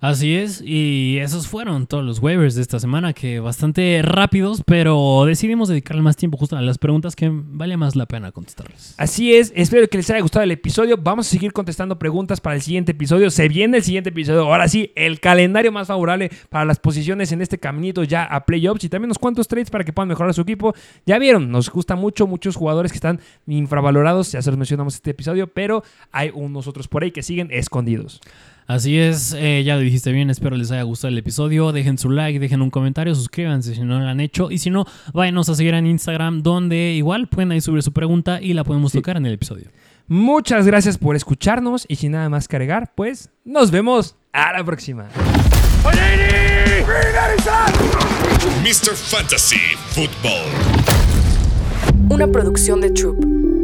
Así es, y esos fueron todos los waivers de esta semana, que bastante rápidos, pero decidimos dedicarle más tiempo justo a las preguntas que vale más la pena contestarles.
Así es, espero que les haya gustado el episodio. Vamos a seguir contestando preguntas para el siguiente episodio. Se viene el siguiente episodio. Ahora sí, el calendario más favorable para las posiciones en este caminito ya a playoffs y también unos cuantos trades para que puedan mejorar su equipo. Ya vieron, nos gusta mucho, muchos jugadores que están infravalorados, ya se los mencionamos este episodio, pero hay unos otros por ahí que siguen escondidos.
Así es, eh, ya lo dijiste bien, espero les haya gustado el episodio. Dejen su like, dejen un comentario, suscríbanse si no lo han hecho. Y si no, váyanos a seguir en Instagram, donde igual pueden ahí subir su pregunta y la podemos
Sí.
tocar en el episodio.
Muchas gracias por escucharnos y sin nada más que agregar, pues nos vemos a la próxima.
Mr. Fantasy Football.
Una producción de Troop.